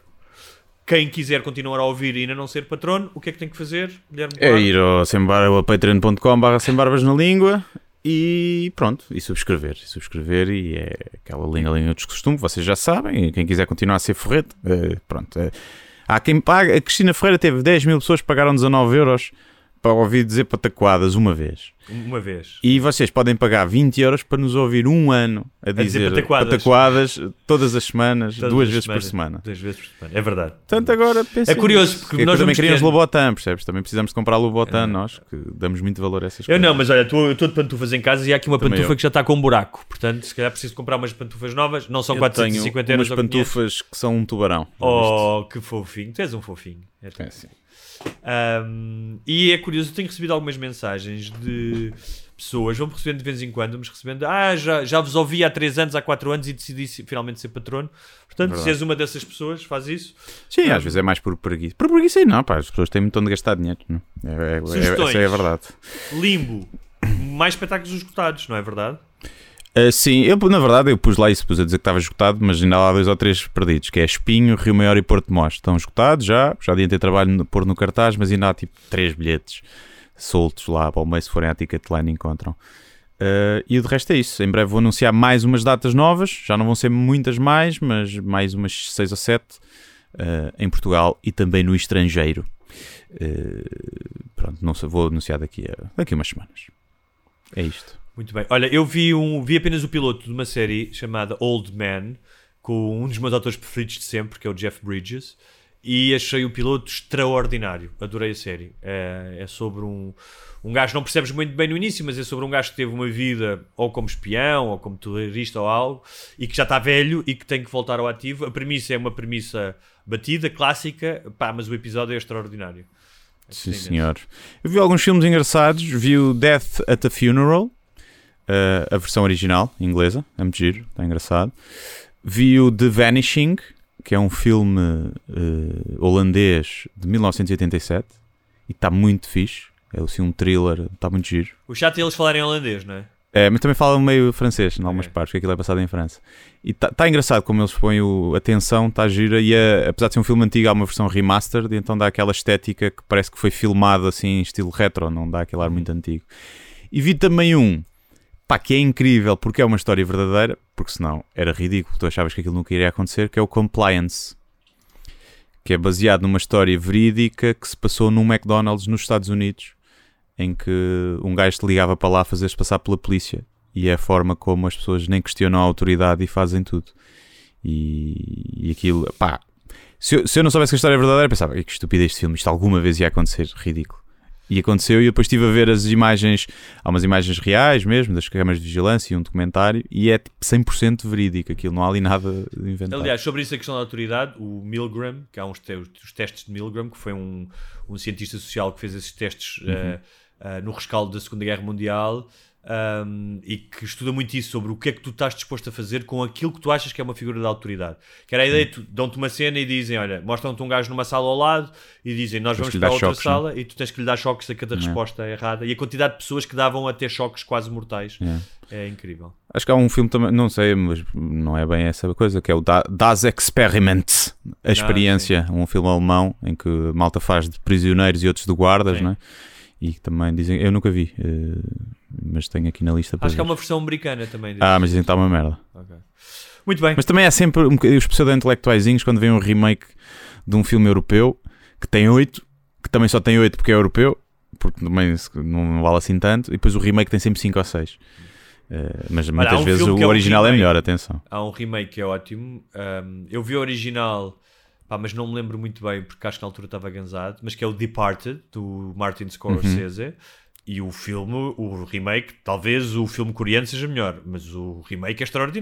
Quem quiser continuar a ouvir e ainda não ser patrono, o que é que tem que fazer? Guilherme É ir ao sembar- ao patreon.com barra sem barbas na língua e pronto, e subscrever. E subscrever e é aquela linha linha de costume, vocês já sabem. Quem quiser continuar a ser forrete, eh, pronto. eh, há quem paga. A Cristina Ferreira teve 10 mil pessoas que pagaram 19 euros para ouvir dizer pataquadas uma vez. Uma vez. E vocês podem pagar 20 euros para nos ouvir um ano a dizer dizer, pataquadas. pataquadas todas as semanas, Todas duas as vezes semanas. por semana. Duas vezes por semana. É verdade. Portanto, agora É curioso, porque É nós também queríamos ter- Lobotan, percebes? Também precisamos de comprar Lobotan, nós, que damos muito valor a essas Eu coisas. não, mas olha, estou de pantufas em casa e há aqui uma Também pantufa eu. que já está com um buraco. Portanto, se calhar preciso comprar umas pantufas novas. Não são Eu 450 tenho euros umas ou 500. pantufas que são um tubarão. Já Oh, que fofinho. Tu és um fofinho. É? É, sim. Um, e é curioso, eu tenho recebido algumas mensagens de pessoas, vão recebendo de vez em quando, vamos recebendo, ah, já, já vos ouvi há 3 anos, há 4 anos e decidi finalmente ser patrono. Portanto, Verdade. se és uma dessas pessoas, faz isso. Sim, às vezes é mais por preguiça. Por preguiça, não, pá, as pessoas têm muito onde gastar dinheiro. Não? É, é, é, é a verdade. Limbo. Mais espetáculos esgotados, não é verdade? Ah, sim, eu, na verdade, eu pus lá isso, pus a dizer que estava esgotado, mas ainda há dois ou três perdidos, que é Espinho, Rio Maior e Porto de Mós. Estão esgotados já, já adiantei trabalho no, pôr no cartaz, mas ainda há tipo três bilhetes soltos lá para o meio, se forem à Ticketline encontram. Ah, e o de resto é isso. Em breve vou anunciar mais umas datas novas, já não vão ser muitas mais, mas mais umas seis ou sete. uh, em Portugal e também no estrangeiro. Uh, pronto, não sei, vou anunciar daqui a, daqui a umas semanas. É isto. Muito bem. Olha, eu vi, um, vi apenas o piloto de uma série chamada Old Man, com um dos meus autores preferidos de sempre, que é o Jeff Bridges, e achei o piloto extraordinário. Adorei a série. É, é sobre um, um gajo, não percebes muito bem no início, mas é sobre um gajo que teve uma vida ou como espião, ou como terrorista ou algo, e que já está velho e que tem que voltar ao ativo. A premissa é uma premissa batida, clássica, pá, mas o episódio é extraordinário. É Sim, senhor. Eu vi alguns filmes engraçados. Vi o Death at a Funeral, uh, a versão original, inglesa. É muito giro, está engraçado. Vi o The Vanishing, que é um filme uh, holandês de 1987 e está muito fixe. É assim um thriller, está muito giro. O chato é eles falarem holandês, não é? É, mas também falam meio francês, em algumas partes, porque aquilo é passado em França. E está tá engraçado como eles põem o, a tensão, está gira, e a, apesar de ser um filme antigo, há uma versão remastered, então dá aquela estética que parece que foi filmado assim, em estilo retro, não dá aquele ar muito antigo. E vi também um, pá, que é incrível, porque é uma história verdadeira, porque senão era ridículo, tu achavas que aquilo nunca iria acontecer, que é o Compliance. Que é baseado numa história verídica que se passou num McDonald's nos Estados Unidos em que um gajo te ligava para lá fazer-se passar pela polícia e é a forma como as pessoas nem questionam a autoridade e fazem tudo. E, e aquilo, pá, se eu, se eu, não soubesse que a história é verdadeira, pensava que estupidez este filme, isto alguma vez ia acontecer, ridículo. E aconteceu, e depois estive a ver as imagens, há umas imagens reais mesmo, das câmaras de vigilância e um documentário, e é 100% verídico aquilo, não há ali nada inventado. Aliás, sobre isso a questão da autoridade, o Milgram, que há uns te os testes de Milgram, que foi um, um cientista social que fez esses testes uhum. uh, uh, no rescaldo da Segunda Guerra Mundial um, e que estuda muito isso sobre o que é que tu estás disposto a fazer com aquilo que tu achas que é uma figura de autoridade. Que era a ideia, tu, dão-te uma cena e dizem, olha, mostram-te um gajo numa sala ao lado e dizem, nós vamos para outra choques, sala não? e tu tens que lhe dar choques a cada não. resposta é errada. E a quantidade de pessoas que davam até choques quase mortais é incrível. Acho que há um filme também, não sei, mas não é bem essa coisa, que é o Das Experiment, a ah, experiência, um filme alemão em que malta faz de prisioneiros e outros de guardas, sim. não é? e também dizem, eu nunca vi, uh, mas tenho aqui na lista. Acho que há uma versão americana também. Ah, mas dizem que está uma merda. Okay. Muito bem. Mas também é sempre um os pseudo-intelectuaizinhos quando vem um remake de um filme europeu que tem 8, que também só tem 8 porque é europeu, porque também não vale assim tanto, e depois o remake tem sempre 5 ou 6. Uh, mas muitas um vezes o é original é, remake, é melhor, atenção. Há um remake que é ótimo. Um, eu vi o original pá, mas não me lembro muito bem porque acho que na altura estava gansado, mas que é o Departed, do Martin Scorsese. Uhum. E o filme, o remake, talvez o filme coreano seja melhor, mas o remake é extraordinário.